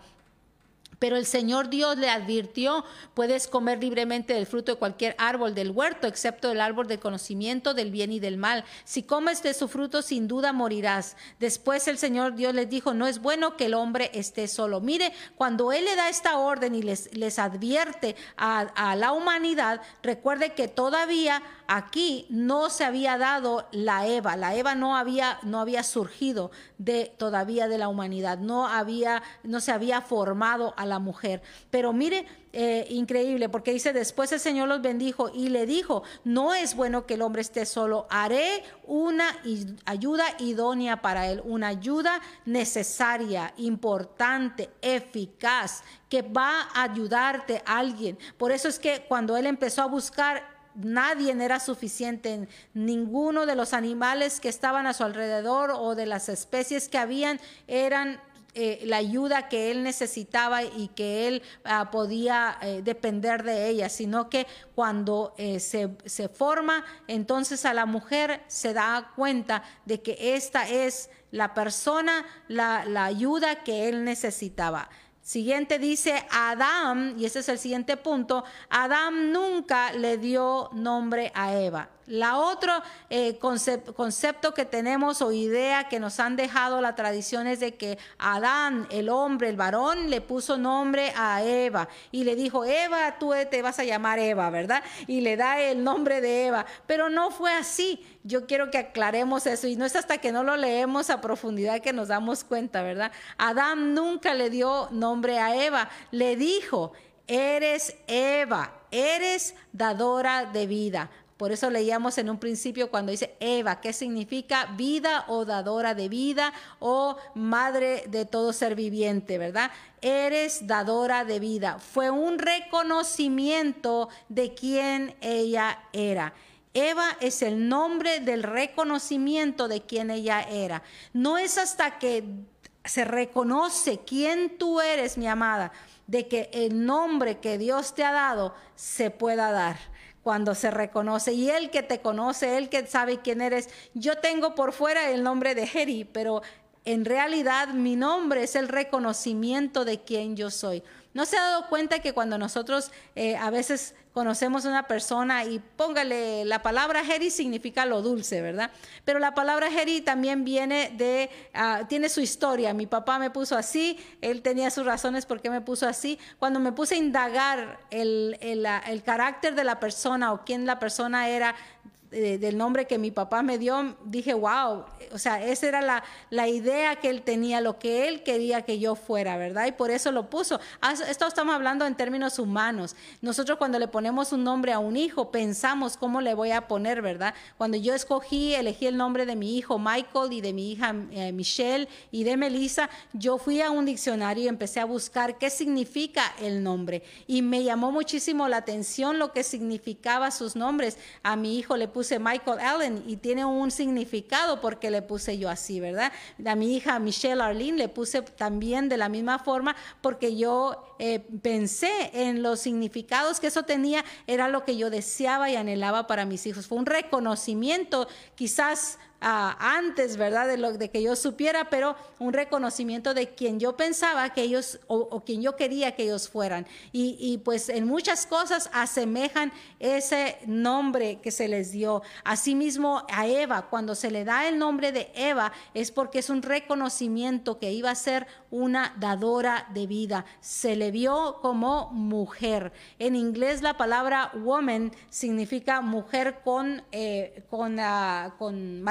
Pero el Señor Dios le advirtió, puedes comer libremente del fruto de cualquier árbol del huerto, excepto el árbol del conocimiento del bien y del mal. Si comes de su fruto, sin duda morirás. Después el Señor Dios les dijo, no es bueno que el hombre esté solo. Mire, cuando Él le da esta orden y les, les advierte a, a la humanidad, recuerde que todavía aquí no se había dado la Eva. La Eva no había, no había surgido de, todavía de la humanidad. No había, no se había formado a la mujer. Pero mire, eh, increíble, porque dice, después el Señor los bendijo y le dijo, no es bueno que el hombre esté solo, haré una ayuda idónea para él, una ayuda necesaria, importante, eficaz, que va a ayudarte a alguien. Por eso es que cuando él empezó a buscar nadie era suficiente, ninguno de los animales que estaban a su alrededor o de las especies que habían eran eh, la ayuda que él necesitaba y que él ah, podía eh, depender de ella, sino que cuando eh, se, se, forma, entonces a la mujer se da cuenta de que esta es la persona, la, la ayuda que él necesitaba. Siguiente dice Adán, y ese es el siguiente punto, Adán nunca le dio nombre a Eva. La otro eh, concepto que tenemos o idea que nos han dejado la tradición es de que Adán, el hombre, el varón, le puso nombre a Eva y le dijo, Eva, tú te vas a llamar Eva, ¿verdad? Y le da el nombre de Eva. Pero no fue así. Yo quiero que aclaremos eso y no es hasta que no lo leemos a profundidad que nos damos cuenta, ¿verdad? Adán nunca le dio nombre a Eva, le dijo, eres Eva, eres dadora de vida. Por eso leíamos en un principio cuando dice Eva, ¿qué significa vida o dadora de vida o madre de todo ser viviente, verdad? Eres dadora de vida. Fue un reconocimiento de quién ella era. Eva es el nombre del reconocimiento de quién ella era. No es hasta que se reconoce quién tú eres, mi amada, de que el nombre que Dios te ha dado se pueda dar cuando se reconoce. Y él que te conoce, él que sabe quién eres. Yo tengo por fuera el nombre de Heri, pero en realidad mi nombre es el reconocimiento de quién yo soy. ¿No se ha dado cuenta que cuando nosotros eh, a veces conocemos a una persona y póngale la palabra Heri significa lo dulce, ¿verdad? Pero la palabra Heri también viene de, ah, tiene su historia. Mi papá me puso así, él tenía sus razones por qué me puso así. Cuando me puse a indagar el, el carácter de la persona o quién la persona era, del nombre que mi papá me dio, dije, wow, o sea, esa era la, la, idea que él tenía, lo que él quería que yo fuera, ¿verdad? Y por eso lo puso. Esto estamos hablando en términos humanos. Nosotros cuando le ponemos un nombre a un hijo, pensamos cómo le voy a poner, ¿verdad? Cuando yo escogí, elegí el nombre de mi hijo Michael y de mi hija eh, Michelle y de Melissa, yo fui a un diccionario y empecé a buscar qué significa el nombre. Y me llamó muchísimo la atención lo que significaba sus nombres. A mi hijo le puse Michael Allen y tiene un significado porque le puse yo así, ¿verdad? A mi hija Michelle Arlene le puse también de la misma forma porque yo eh, pensé en los significados que eso tenía, era lo que yo deseaba y anhelaba para mis hijos. Fue un reconocimiento quizás antes, ¿verdad? De, lo, que yo supiera, pero un reconocimiento de quien yo pensaba que ellos o, quien yo quería que ellos fueran. Y, pues en muchas cosas asemejan ese nombre que se les dio. Asimismo a Eva, cuando se le da el nombre de Eva, es porque es un reconocimiento que iba a ser una dadora de vida. Se le vio como mujer. En inglés la palabra woman significa mujer con, eh, con, uh, con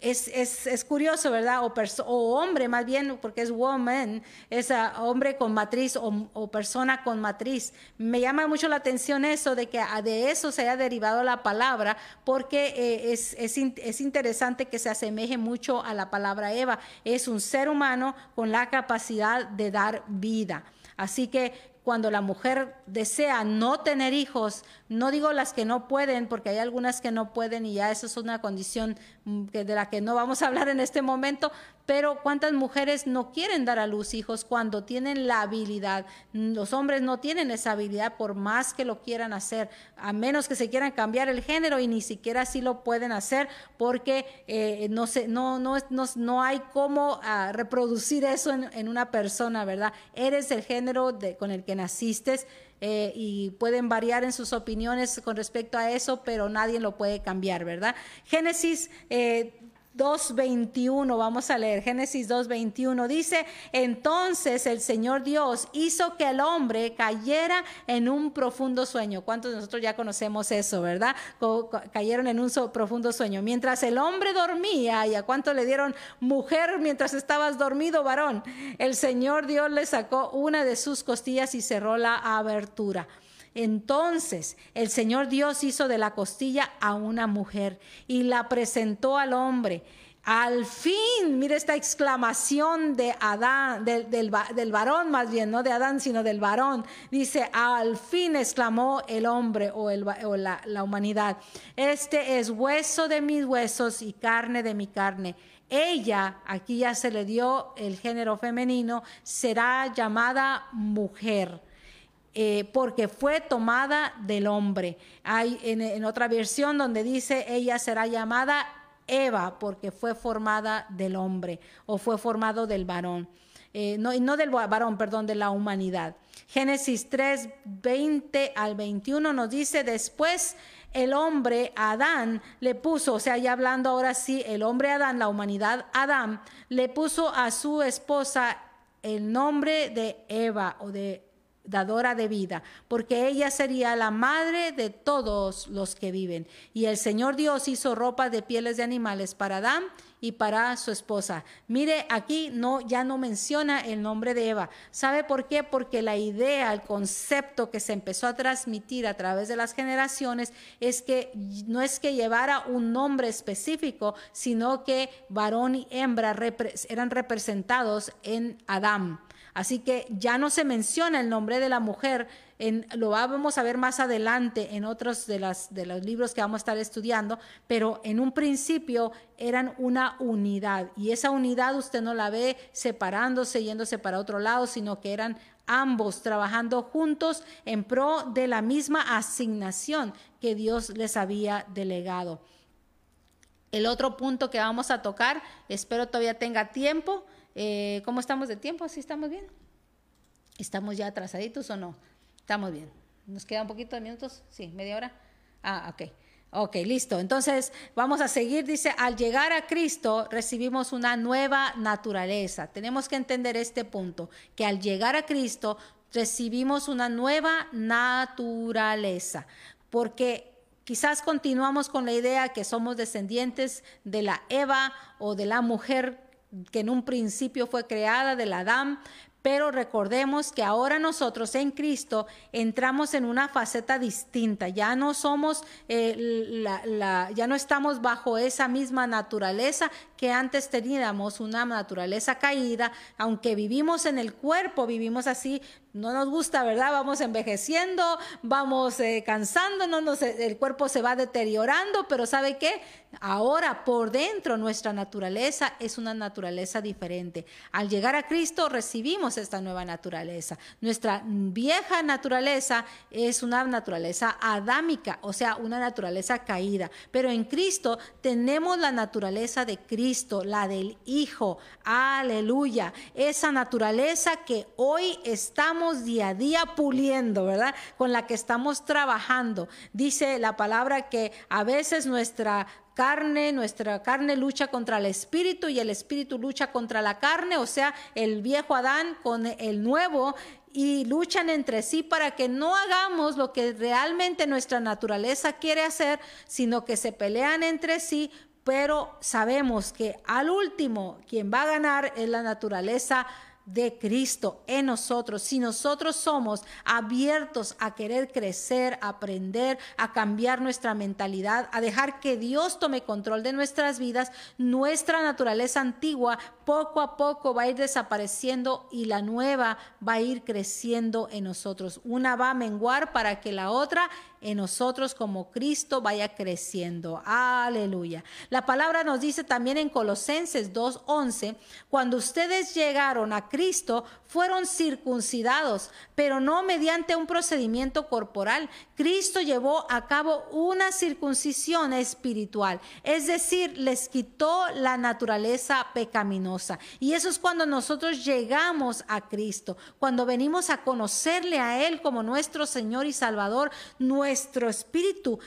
Es, es, es, curioso, ¿verdad? O, o, hombre, más bien, porque es woman, es hombre con matriz o, persona con matriz. Me llama mucho la atención eso de que de eso se haya derivado la palabra, porque eh, es, es, interesante que se asemeje mucho a la palabra Eva. Es un ser humano con la capacidad de dar vida. Así que cuando la mujer desea no tener hijos, no digo las que no pueden, porque hay algunas que no pueden y ya eso es una condición mm, de la que no vamos a hablar en este momento, pero ¿cuántas mujeres no quieren dar a luz hijos cuando tienen la habilidad? Los hombres no tienen esa habilidad por más que lo quieran hacer, a menos que se quieran cambiar el género y ni siquiera así lo pueden hacer porque eh, no, se, no, no, no, no, hay cómo ah, reproducir eso en, una persona, ¿verdad? Eres el género con el que naciste. Eh, y pueden variar en sus opiniones con respecto a eso, pero nadie lo puede cambiar, ¿verdad? Génesis eh, 2.21, vamos a leer Génesis 2.21, dice, entonces el Señor Dios hizo que el hombre cayera en un profundo sueño. ¿Cuántos de nosotros ya conocemos eso, verdad? Cayeron en un profundo sueño. Mientras el hombre dormía, ¿y a cuánto le dieron mujer mientras estabas dormido, varón? El Señor Dios le sacó una de sus costillas y cerró la abertura. Entonces el Señor Dios hizo de la costilla a una mujer y la presentó al hombre. Al fin, mire esta exclamación de Adán, del, varón más bien, no de Adán, sino del varón. Dice, al fin exclamó el hombre o, la, la humanidad. Este es hueso de mis huesos y carne de mi carne. Ella, aquí ya se le dio el género femenino, será llamada mujer eh, porque fue tomada del hombre. Hay en, otra versión donde dice, ella será llamada Eva porque fue formada del hombre o fue formado del varón. eh, no, no del varón, perdón, de la humanidad. Génesis 3, 20 al 21 nos dice, después el hombre Adán le puso, o sea, ya hablando ahora sí, el hombre Adán, la humanidad Adán, le puso a su esposa el nombre de Eva o de dadora de vida, porque ella sería la madre de todos los que viven. Y el Señor Dios hizo ropa de pieles de animales para Adán y para su esposa. Mire, aquí no ya no menciona el nombre de Eva. ¿Sabe por qué? Porque la idea, el concepto que se empezó a transmitir a través de las generaciones es que no es que llevara un nombre específico, sino que varón y hembra eran representados en Adán. Así que ya no se menciona el nombre de la mujer, en, lo vamos a ver más adelante en otros de, de los libros que vamos a estar estudiando, pero en un principio eran una unidad y esa unidad usted no la ve separándose, yéndose para otro lado, sino que eran ambos trabajando juntos en pro de la misma asignación que Dios les había delegado. El otro punto que vamos a tocar, espero todavía tenga tiempo, eh, ¿Cómo estamos de tiempo? ¿Sí estamos bien? ¿Estamos ya atrasaditos o no? Estamos bien. ¿Nos queda un poquito de minutos? Sí, media hora. Ah, ok. Ok, listo. Entonces vamos a seguir. Dice, al llegar a Cristo recibimos una nueva naturaleza. Tenemos que entender este punto, que al llegar a Cristo recibimos una nueva naturaleza, porque quizás continuamos con la idea que somos descendientes de la Eva o de la mujer que en un principio fue creada del Adán, pero recordemos que ahora nosotros en Cristo entramos en una faceta distinta. Ya no somos, eh, la, ya no estamos bajo esa misma naturaleza que antes teníamos, una naturaleza caída. Aunque vivimos en el cuerpo, vivimos así no nos gusta, ¿verdad? Vamos envejeciendo, vamos eh, cansándonos, el cuerpo se va deteriorando, pero ¿sabe qué? Ahora por dentro nuestra naturaleza es una naturaleza diferente. Al llegar a Cristo recibimos esta nueva naturaleza. Nuestra vieja naturaleza es una naturaleza adámica, o sea, una naturaleza caída. Pero en Cristo tenemos la naturaleza de Cristo, la del Hijo. Aleluya. Esa naturaleza que hoy estamos día a día puliendo, ¿verdad? Con la que estamos trabajando. Dice la palabra que a veces nuestra carne, nuestra carne lucha contra el espíritu y el espíritu lucha contra la carne, o sea, el viejo Adán con el nuevo y luchan entre sí para que no hagamos lo que realmente nuestra naturaleza quiere hacer, sino que se pelean entre sí, pero sabemos que al último quien va a ganar es la naturaleza de Cristo en nosotros, si nosotros somos abiertos a querer crecer, aprender, a cambiar nuestra mentalidad, a dejar que Dios tome control de nuestras vidas, nuestra naturaleza antigua poco a poco va a ir desapareciendo y la nueva va a ir creciendo en nosotros. Una va a menguar para que la otra en nosotros como Cristo vaya creciendo. Aleluya. La palabra nos dice también en Colosenses 2.11, cuando ustedes llegaron a Cristo, fueron circuncidados, pero no mediante un procedimiento corporal. Cristo llevó a cabo una circuncisión espiritual, es decir, les quitó la naturaleza pecaminosa. Y eso es cuando nosotros llegamos a Cristo, cuando venimos a conocerle a Él como nuestro Señor y Salvador, nuestro espíritu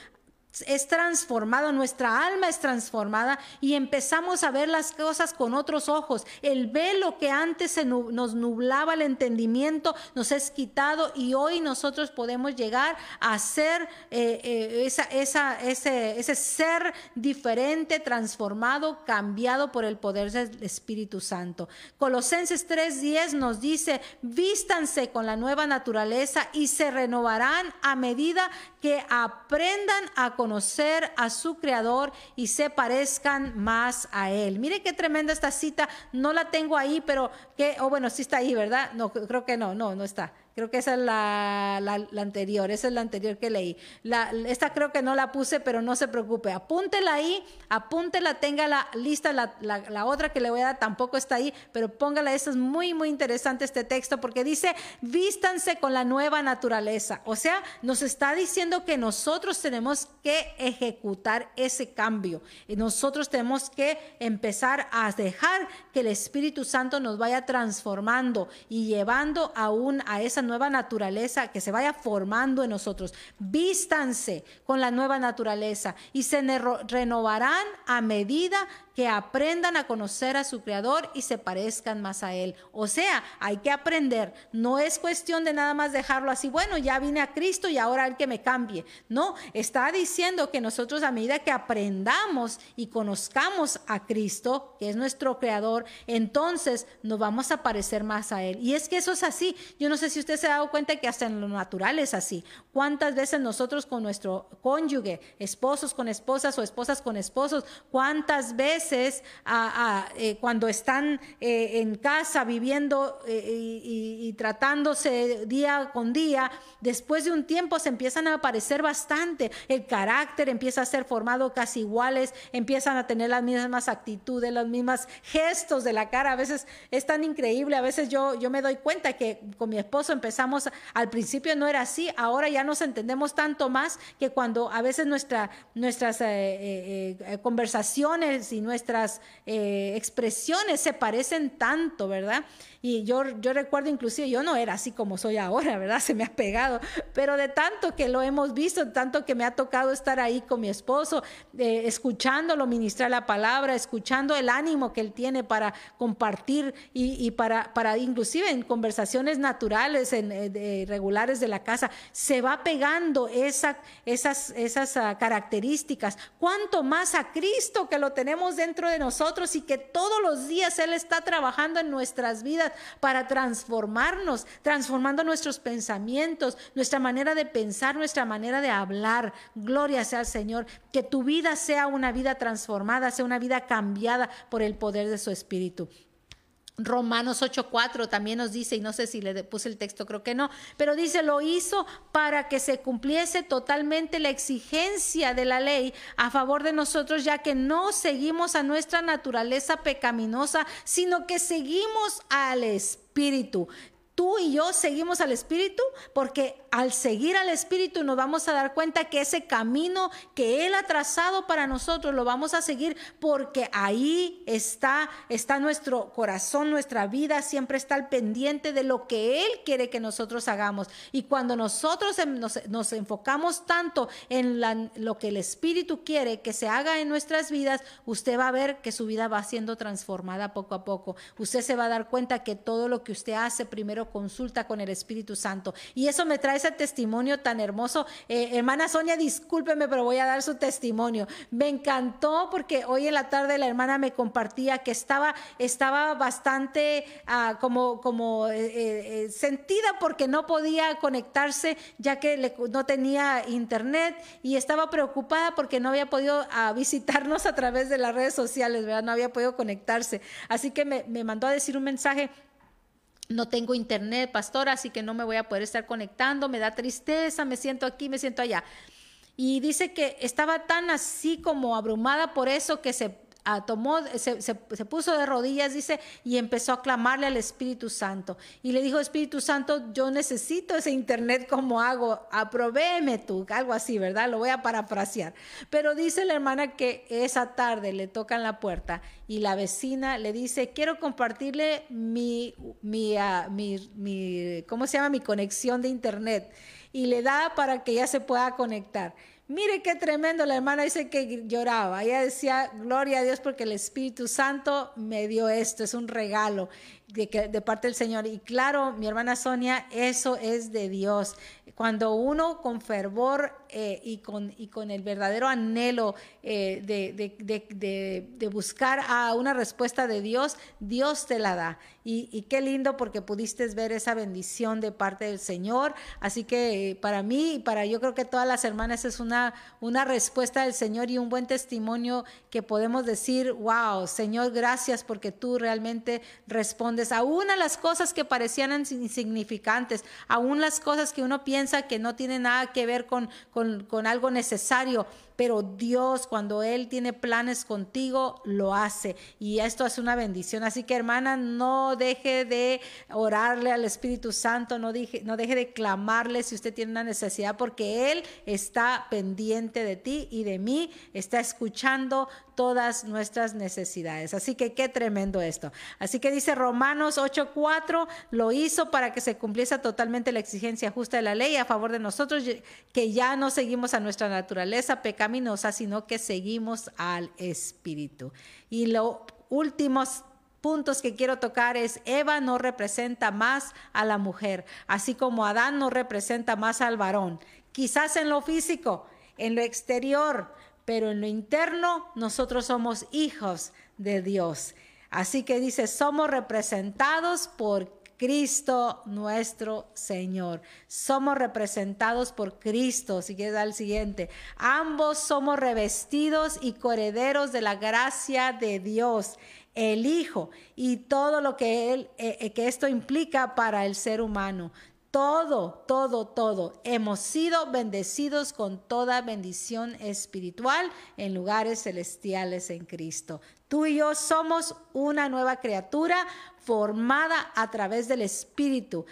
es transformado, nuestra alma es transformada y empezamos a ver las cosas con otros ojos. El velo que antes nos nublaba el entendimiento nos es quitado y hoy nosotros podemos llegar a ser eh, eh, ese, ese ser diferente, transformado, cambiado por el poder del Espíritu Santo. Colosenses 3:10 nos dice, vístanse con la nueva naturaleza y se renovarán a medida que aprendan a conocer a su creador y se parezcan más a él. Mire qué tremenda esta cita, no la tengo ahí, pero que, oh, bueno, sí está ahí, ¿verdad? No, creo que no, no, no está. Creo que esa es la, la, anterior, esa es la anterior que leí. Esta creo que no la puse, pero no se preocupe. Apúntela ahí, apúntela, tenga la lista, la, otra que le voy a dar tampoco está ahí, pero póngala, eso es muy, muy interesante este texto porque dice, vístanse con la nueva naturaleza. O sea, nos está diciendo que nosotros tenemos que ejecutar ese cambio. Y nosotros tenemos que empezar a dejar que el Espíritu Santo nos vaya transformando y llevando aún a esa nueva naturaleza que se vaya formando en nosotros. Vístanse con la nueva naturaleza y se renovarán a medida aprendan a conocer a su Creador y se parezcan más a Él. O sea, hay que aprender. No es cuestión de nada más dejarlo así, bueno, ya vine a Cristo y ahora el que me cambie. No, está diciendo que nosotros a medida que aprendamos y conozcamos a Cristo, que es nuestro Creador, entonces nos vamos a parecer más a Él. Y es que eso es así. Yo no sé si usted se ha dado cuenta que hasta en lo natural es así. ¿Cuántas veces nosotros con nuestro cónyuge, esposos con esposas o esposas con esposos, cuántas veces eh, cuando están eh, en casa viviendo eh, y, tratándose día con día, después de un tiempo se empiezan a aparecer bastante, el carácter empieza a ser formado casi iguales, empiezan a tener las mismas actitudes, los mismos gestos de la cara, a veces es tan increíble, a veces yo, yo me doy cuenta que con mi esposo empezamos, al principio no era así, ahora ya nos entendemos tanto más que cuando a veces nuestra, nuestras conversaciones y nuestras eh, expresiones se parecen tanto, ¿verdad? Y yo, yo recuerdo inclusive, yo no era así como soy ahora, ¿verdad? Se me ha pegado, pero de tanto que lo hemos visto, tanto que me ha tocado estar ahí con mi esposo, eh, escuchándolo ministrar la palabra, escuchando el ánimo que él tiene para compartir y, para, para inclusive en conversaciones naturales, en, eh, regulares de la casa, se va pegando esa, esas, esas ah, características. Cuanto más a Cristo que lo tenemos dentro de nosotros y que todos los días Él está trabajando en nuestras vidas para transformarnos, transformando nuestros pensamientos, nuestra manera de pensar, nuestra manera de hablar. Gloria sea al Señor. Que tu vida sea una vida transformada, sea una vida cambiada por el poder de su Espíritu. Romanos 8:4 también nos dice, y no sé si le puse el texto, creo que no, pero dice, lo hizo para que se cumpliese totalmente la exigencia de la ley a favor de nosotros, ya que no seguimos a nuestra naturaleza pecaminosa, sino que seguimos al Espíritu tú y yo seguimos al Espíritu porque al seguir al Espíritu nos vamos a dar cuenta que ese camino que Él ha trazado para nosotros lo vamos a seguir porque ahí está, está nuestro corazón, nuestra vida, siempre está al pendiente de lo que Él quiere que nosotros hagamos. Y cuando nosotros em, nos, enfocamos tanto en lo que el Espíritu quiere que se haga en nuestras vidas, usted va a ver que su vida va siendo transformada poco a poco. Usted se va a dar cuenta que todo lo que usted hace primero consulta con el Espíritu Santo. Y eso me trae ese testimonio tan hermoso. Eh, hermana Sonia, discúlpeme, pero voy a dar su testimonio. Me encantó porque hoy en la tarde la hermana me compartía que estaba, estaba bastante ah, como, como eh, eh, sentida porque no podía conectarse ya que no tenía internet y estaba preocupada porque no había podido ah, visitarnos a través de las redes sociales, ¿verdad? No había podido conectarse. Así que me, me mandó a decir un mensaje no tengo internet, pastor, así que no me voy a poder estar conectando, me da tristeza, me siento aquí, me siento allá. Y dice que estaba tan así como abrumada por eso que se tomó, se, puso de rodillas, dice, y empezó a clamarle al Espíritu Santo. Y le dijo, Espíritu Santo, yo necesito ese internet, como hago? Aprovéme tú, algo así, ¿verdad? Lo voy a parafrasear. Pero dice la hermana que esa tarde le tocan la puerta y la vecina le dice, quiero compartirle mi, ah, mi, mi ¿cómo se llama? Mi conexión de internet. Y le da para que ella se pueda conectar. Mire qué tremendo, la hermana dice que lloraba. Ella decía, gloria a Dios porque el Espíritu Santo me dio esto, es un regalo de, de parte del Señor. Y claro, mi hermana Sonia, eso es de Dios. Cuando uno con fervor eh, y, con, y con el verdadero anhelo eh, de, buscar a una respuesta de Dios, Dios te la da. Y, qué lindo porque pudiste ver esa bendición de parte del Señor. Así que eh, para mí y para yo creo que todas las hermanas es una, una respuesta del Señor y un buen testimonio que podemos decir, wow, Señor, gracias porque tú realmente respondes aún a las cosas que parecían insignificantes, aún las cosas que uno piensa que no tienen nada que ver con, con, con algo necesario pero Dios cuando Él tiene planes contigo, lo hace. Y esto es una bendición. Así que hermana, no deje de orarle al Espíritu Santo, no, no deje de clamarle si usted tiene una necesidad, porque Él está pendiente de ti y de mí, está escuchando todas nuestras necesidades. Así que qué tremendo esto. Así que dice Romanos 8:4, lo hizo para que se cumpliese totalmente la exigencia justa de la ley a favor de nosotros, que ya no seguimos a nuestra naturaleza pecaminosa, sino que seguimos al Espíritu. Y los últimos puntos que quiero tocar es Eva no representa más a la mujer, así como Adán no representa más al varón. Quizás en lo físico, en lo exterior, pero en lo interno nosotros somos hijos de Dios. Así que dice, somos representados por Cristo nuestro Señor. Somos representados por Cristo. Si quieres al siguiente. Ambos somos revestidos y coherederos de la gracia de Dios, el Hijo, y todo lo que, él, eh, eh, que esto implica para el ser humano. Todo, todo, todo. Hemos sido bendecidos con toda bendición espiritual en lugares celestiales en Cristo. Tú y yo somos una nueva criatura formada a través del Espíritu,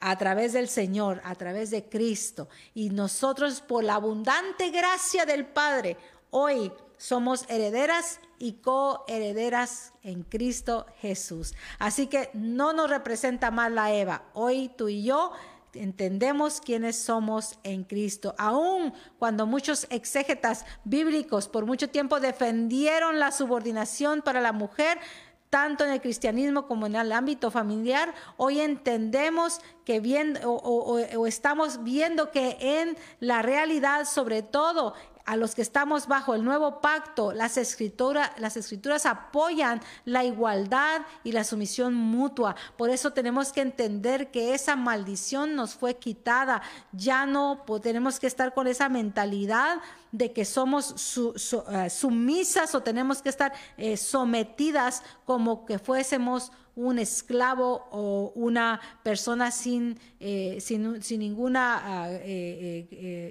a través del Señor, a través de Cristo. Y nosotros por la abundante gracia del Padre, hoy somos herederas y coherederas en Cristo Jesús. Así que no nos representa más la Eva. Hoy tú y yo entendemos quiénes somos en Cristo. Aun cuando muchos exégetas bíblicos por mucho tiempo defendieron la subordinación para la mujer, tanto en el cristianismo como en el ámbito familiar, hoy entendemos que bien o, estamos viendo que en la realidad, sobre todo a los que estamos bajo el nuevo pacto, las, escrituras, las escrituras apoyan la igualdad y la sumisión mutua. Por eso tenemos que entender que esa maldición nos fue quitada. Ya no tenemos que estar con esa mentalidad de que somos eh, sumisas o tenemos que estar eh, sometidas como que fuésemos un esclavo o una persona sin, eh, sin, ninguna ah,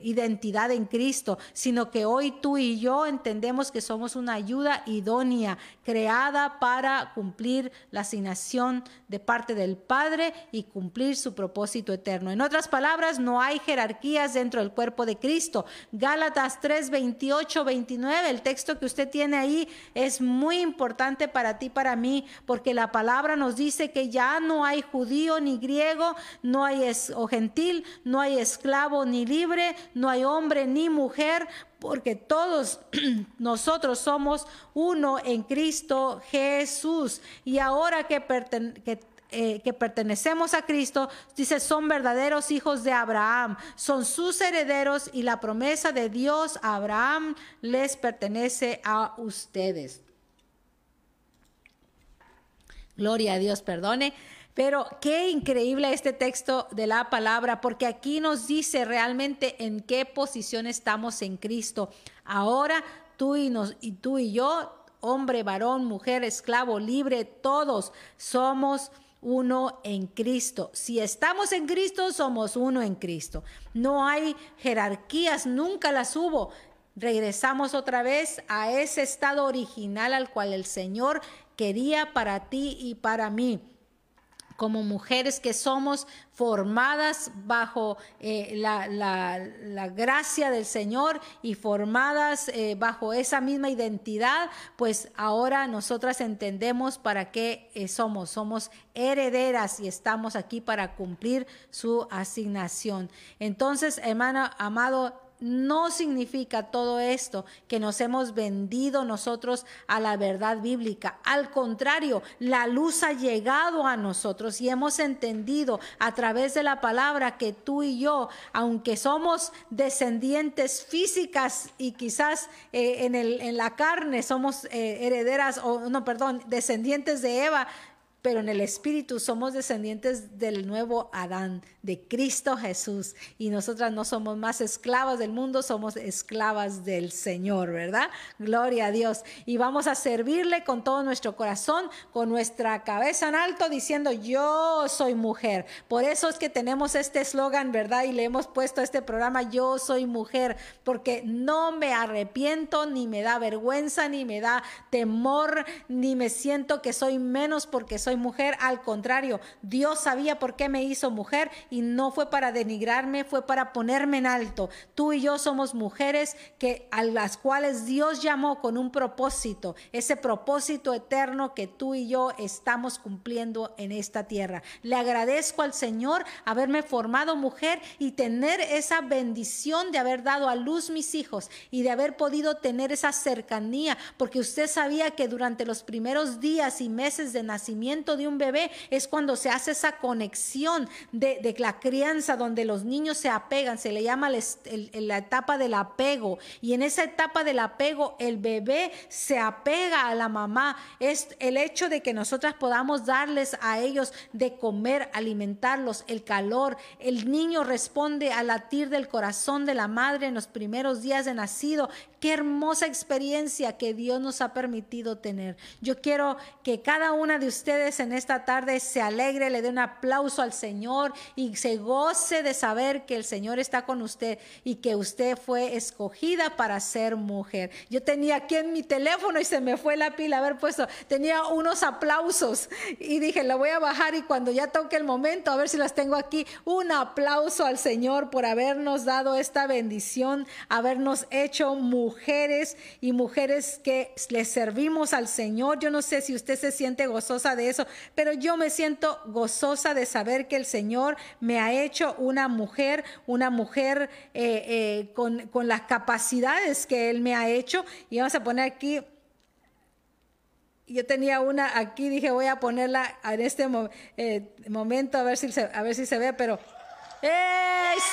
identidad en Cristo, sino que hoy tú y yo entendemos que somos una ayuda idónea, creada para cumplir la asignación de parte del Padre y cumplir su propósito eterno. En otras palabras, no hay jerarquías dentro del cuerpo de Cristo. Gálatas 3, 28, 29, el texto que usted tiene ahí es muy importante para ti, para mí, porque la palabra nos dice que ya no hay judío ni griego, no hay o gentil, no hay esclavo ni libre, no hay hombre ni mujer, porque todos nosotros somos uno en Cristo Jesús. Y ahora que, eh, que pertenecemos a Cristo, dice, son verdaderos hijos de Abraham, son sus herederos y la promesa de Dios a Abraham les pertenece a ustedes. Gloria a Dios, perdone. Pero qué increíble este texto de la palabra, porque aquí nos dice realmente en qué posición estamos en Cristo. Ahora tú y, nos, y tú y yo, hombre, varón, mujer, esclavo, libre, todos somos uno en Cristo. Si estamos en Cristo, somos uno en Cristo. No hay jerarquías, nunca las hubo. Regresamos otra vez a ese estado original al cual el Señor quería para ti y para mí como mujeres que somos formadas bajo eh, la, gracia del Señor y formadas eh, bajo esa misma identidad, pues ahora nosotras entendemos para qué eh, somos. Somos herederas y estamos aquí para cumplir su asignación. Entonces, hermano amado, no significa todo esto que nos hemos vendido nosotros a la verdad bíblica. Al contrario, la luz ha llegado a nosotros y hemos entendido a través de la palabra que tú y yo, aunque somos descendientes físicas y quizás eh, en, el, en, la carne somos eh, herederas, o no, perdón, descendientes de Eva, pero en el Espíritu somos descendientes del nuevo Adán, de Cristo Jesús. Y nosotras no somos más esclavas del mundo, somos esclavas del Señor, ¿verdad? Gloria a Dios. Y vamos a servirle con todo nuestro corazón, con nuestra cabeza en alto, diciendo, yo soy mujer. Por eso es que tenemos este eslogan, ¿verdad? Y le hemos puesto a este programa, yo soy mujer, porque no me arrepiento, ni me da vergüenza, ni me da temor, ni me siento que soy menos porque soy mujer, al contrario, Dios sabía por qué me hizo mujer y no fue para denigrarme, fue para ponerme en alto. Tú y yo somos mujeres que a las cuales Dios llamó con un propósito, ese propósito eterno que tú y yo estamos cumpliendo en esta tierra. Le agradezco al Señor haberme formado mujer y tener esa bendición de haber dado a luz mis hijos y de haber podido tener esa cercanía, porque usted sabía que durante los primeros días y meses de nacimiento de un bebé es cuando se hace esa conexión de, la crianza, donde los niños se apegan, se le llama la etapa del apego. Y en esa etapa del apego, el bebé se apega a la mamá. Es el hecho de que nosotras podamos darles a ellos de comer, alimentarlos, el calor. El niño responde al latir del corazón de la madre en los primeros días de nacido. Qué hermosa experiencia que Dios nos ha permitido tener. Yo quiero que cada una de ustedes en esta tarde se alegre, le dé un aplauso al Señor y se goce de saber que el Señor está con usted y que usted fue escogida para ser mujer. Yo tenía aquí en mi teléfono y se me fue la pila haber puesto, tenía unos aplausos y dije, la voy a bajar y cuando ya toque el momento, a ver si las tengo aquí, un aplauso al Señor por habernos dado esta bendición, habernos hecho mujer mujeres y mujeres que le servimos al Señor. Yo no sé si usted se siente gozosa de eso, pero yo me siento gozosa de saber que el Señor me ha hecho una mujer, una mujer eh, eh, con, con las capacidades que Él me ha hecho. Y vamos a poner aquí yo tenía una aquí, dije voy a ponerla en este eh, momento a ver si a ver si se ve, pero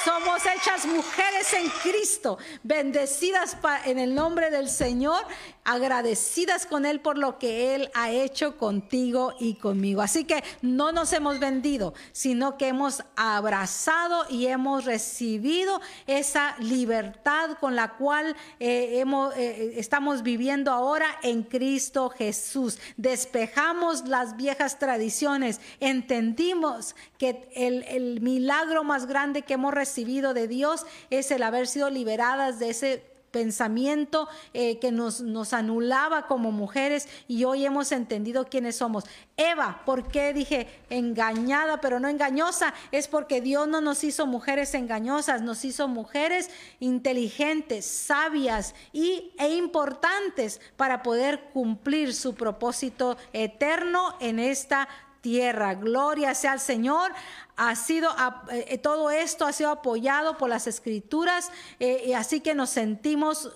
somos hechas mujeres en Cristo, bendecidas en el nombre del Señor, agradecidas con Él por lo que Él ha hecho contigo y conmigo. Así que no nos hemos vendido, sino que hemos abrazado y hemos recibido esa libertad con la cual eh, hemos, eh, estamos viviendo ahora en Cristo Jesús. Despejamos las viejas tradiciones, entendimos que el, el milagro más grande que hemos recibido de Dios es el haber sido liberadas de ese pensamiento eh, que nos, nos anulaba como mujeres y hoy hemos entendido quiénes somos. Eva, ¿por qué dije engañada pero no engañosa? Es porque Dios no nos hizo mujeres engañosas, nos hizo mujeres inteligentes, sabias y, e importantes para poder cumplir su propósito eterno en esta tierra. Gloria sea al Señor ha sido, eh, eh, todo esto ha sido apoyado por las escrituras, eh, y así que nos sentimos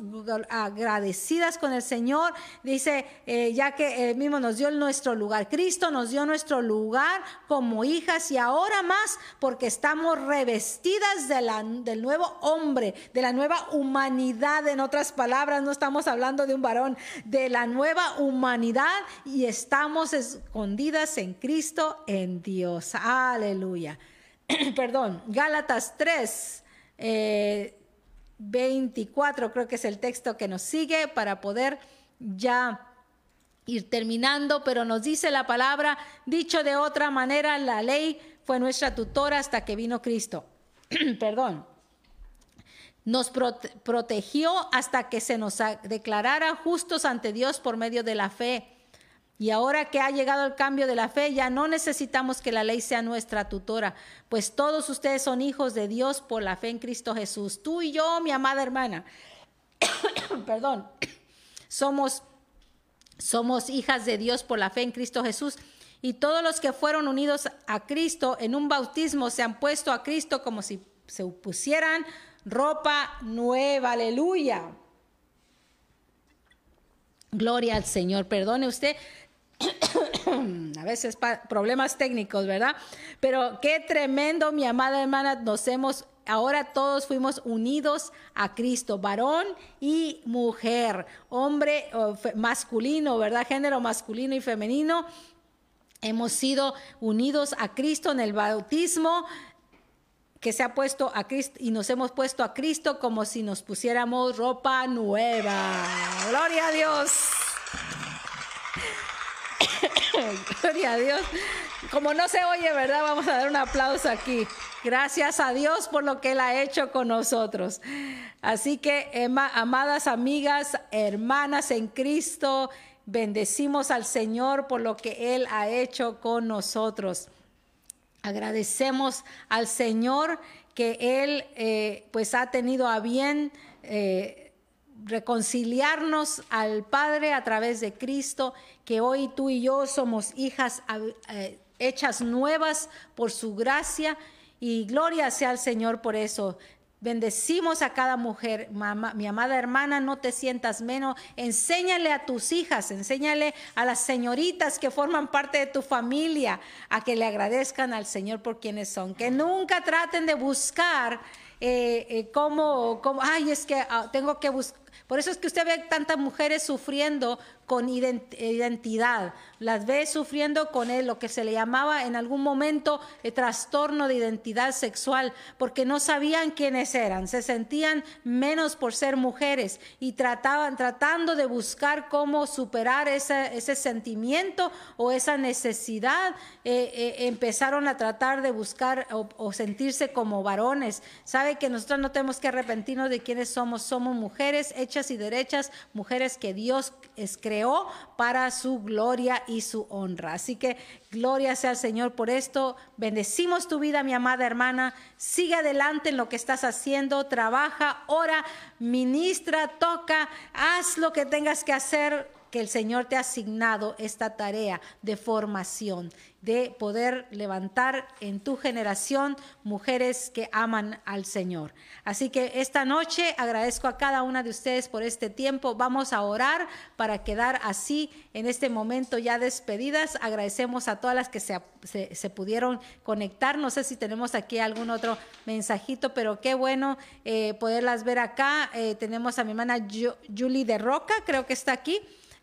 agradecidas con el Señor. Dice, ya que Él mismo nos dio nuestro lugar, Cristo nos dio nuestro lugar como hijas y ahora más porque estamos revestidas del nuevo hombre, de la nueva humanidad. En otras palabras, no estamos hablando de un varón, de la nueva humanidad y estamos escondidas en Cristo, en Dios. Aleluya. perdón, Gálatas 3, 24 eh, creo que es el texto que nos sigue para poder ya ir terminando, pero nos dice la palabra, dicho de otra manera, la ley fue nuestra tutora hasta que vino Cristo. perdón. Nos protegió hasta que se nos declarara justos ante Dios por medio de la fe y ahora que ha llegado el cambio de la fe, ya no necesitamos que la ley sea nuestra tutora, pues todos ustedes son hijos de Dios por la fe en Cristo Jesús. Tú y yo, mi amada hermana, perdón, somos, somos hijas de Dios por la fe en Cristo Jesús. Y todos los que fueron unidos a Cristo en un bautismo se han puesto a Cristo como si se pusieran ropa nueva. Aleluya. Gloria al Señor. Perdone usted a veces problemas técnicos, ¿verdad? Pero qué tremendo, mi amada hermana, nos hemos, ahora todos fuimos unidos a Cristo, varón y mujer, hombre masculino, ¿verdad? Género masculino y femenino. hemos sido unidos a Cristo en el bautismo que se ha puesto a Cristo y nos hemos puesto a Cristo como si nos pusiéramos ropa nueva. Gloria a Dios. Gloria a Dios. Como no se oye, ¿verdad? Vamos a dar un aplauso aquí. Gracias a Dios por lo que Él ha hecho con nosotros. Así que, amadas amigas, hermanas en Cristo, bendecimos al Señor por lo que Él ha hecho con nosotros. Agradecemos al Señor que Él eh, pues ha tenido a bien eh, reconciliarnos al Padre a través de Cristo, que hoy tú y yo somos hijas eh, hechas nuevas por su gracia y gloria sea al Señor por eso. Bendecimos a cada mujer, mi amada hermana, no te sientas menos. Enséñale a tus hijas, enséñale a las señoritas que forman parte de tu familia a que le agradezcan al Señor por quienes son. Que nunca traten de buscar eh, eh, cómo, ay, es que ah, tengo que buscar. Por eso es que usted ve tantas mujeres sufriendo con identidad, las ve sufriendo con él, lo que se le llamaba en algún momento el trastorno de identidad sexual, porque no sabían quiénes eran, se sentían menos por ser mujeres y trataban, tratando de buscar cómo superar ese, ese sentimiento o esa necesidad, eh, eh, empezaron a tratar de buscar o, o sentirse como varones. Sabe que nosotros no tenemos que arrepentirnos de quiénes somos, somos mujeres hechas y derechas, mujeres que Dios es creó para su gloria y su honra. Así que gloria sea al Señor por esto. Bendecimos tu vida, mi amada hermana. Sigue adelante en lo que estás haciendo. Trabaja, ora, ministra, toca, haz lo que tengas que hacer que el Señor te ha asignado esta tarea de formación de poder levantar en tu generación mujeres que aman al Señor. Así que esta noche agradezco a cada una de ustedes por este tiempo. Vamos a orar para quedar así en este momento ya despedidas. Agradecemos a todas las que se, se, pudieron conectar. No sé si tenemos aquí algún otro mensajito, pero qué bueno eh, poderlas ver acá. Eh, tenemos a mi hermana Julie de Roca, creo que está aquí.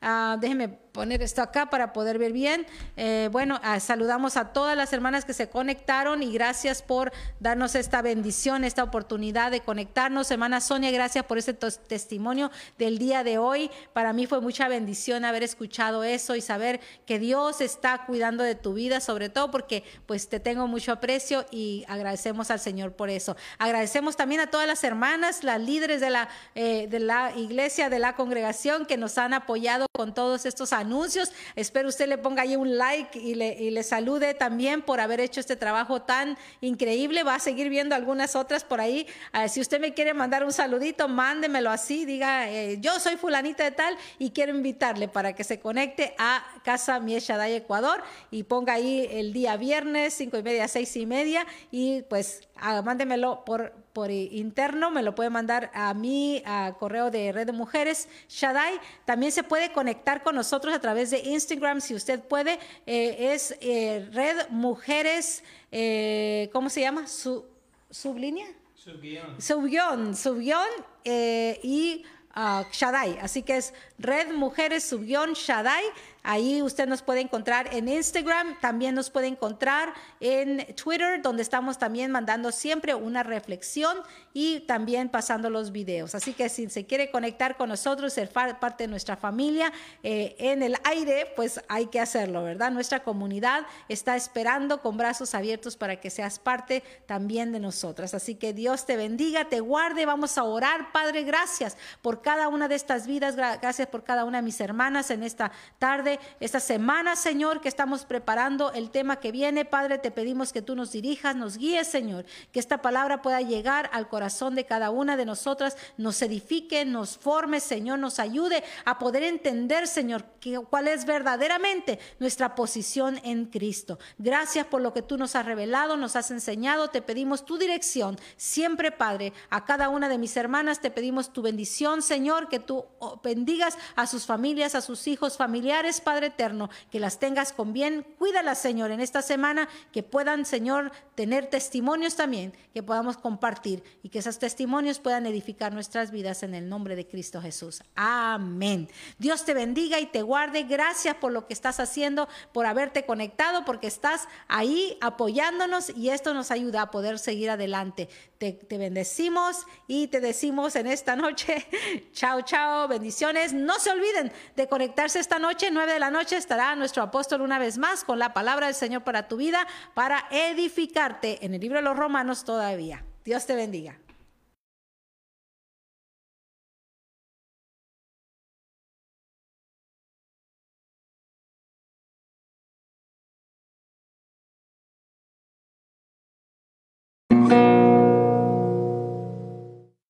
Uh, déjenme poner esto acá para poder ver bien. Eh, bueno, ah, saludamos a todas las hermanas que se conectaron y gracias por darnos esta bendición, esta oportunidad de conectarnos. Hermana Sonia, gracias por ese testimonio del día de hoy. Para mí fue mucha bendición haber escuchado eso y saber que Dios está cuidando de tu vida, sobre todo porque pues te tengo mucho aprecio y agradecemos al Señor por eso. Agradecemos también a todas las hermanas, las líderes de la, eh, de la iglesia, de la congregación que nos han apoyado con todos estos anuncios. Espero usted le ponga ahí un like y le, salude también por haber hecho este trabajo tan increíble. Va a seguir viendo algunas otras por ahí. Ah, si usted me quiere mandar un saludito, mándemelo así. Diga, eh, yo soy fulanita de tal y quiero invitarle para que se conecte a Casa Mieshaday Ecuador y ponga ahí el día viernes, cinco y media, seis y media y pues ah, mándemelo por por interno, me lo puede mandar a mí, a correo de Red de Mujeres, Shaddai. También se puede conectar con nosotros a través de Instagram, si usted puede. Eh, es eh, Red Mujeres, eh, ¿cómo se llama? Su, ¿Sublínea? Subguión. Subguión, subguión y uh, Shaddai. Así que es Red Mujeres Subguión Shaddai. Ahí usted nos puede encontrar en Instagram, también nos puede encontrar en Twitter, donde estamos también mandando siempre una reflexión y también pasando los videos. Así que si se quiere conectar con nosotros, ser parte de nuestra familia eh, en el aire, pues hay que hacerlo, ¿verdad? Nuestra comunidad está esperando con brazos abiertos para que seas parte también de nosotras. Así que Dios te bendiga, te guarde. Vamos a orar, Padre, gracias por cada una de estas vidas, gracias por cada una de mis hermanas en esta tarde esta semana, Señor, que estamos preparando el tema que viene. Padre, te pedimos que tú nos dirijas, nos guíes, Señor, que esta palabra pueda llegar al corazón de cada una de nosotras, nos edifique, nos forme, Señor, nos ayude a poder entender, Señor, cuál es verdaderamente nuestra posición en Cristo. Gracias por lo que tú nos has revelado, nos has enseñado. Te pedimos tu dirección siempre, Padre, a cada una de mis hermanas. Te pedimos tu bendición, Señor Señor, que tú oh, bendigas a sus familias, a sus hijos, familiares, Padre eterno, que las tengas con bien. Cuídalas, Señor, en esta semana, que puedan, Señor, tener testimonios también, que podamos compartir y que esos testimonios puedan edificar nuestras vidas en el nombre de Cristo Jesús. Amén. Dios te bendiga y te guarde. Gracias por lo que estás haciendo, por haberte conectado, porque estás ahí apoyándonos y esto nos ayuda a poder seguir adelante. Te, bendecimos y te decimos en esta noche, chao, chao, bendiciones. No se olviden de conectarse esta noche, nueve de la noche, estará nuestro apóstol una vez más con la palabra del Señor para tu vida, para edificarte en el libro de los Romanos todavía. Dios te bendiga.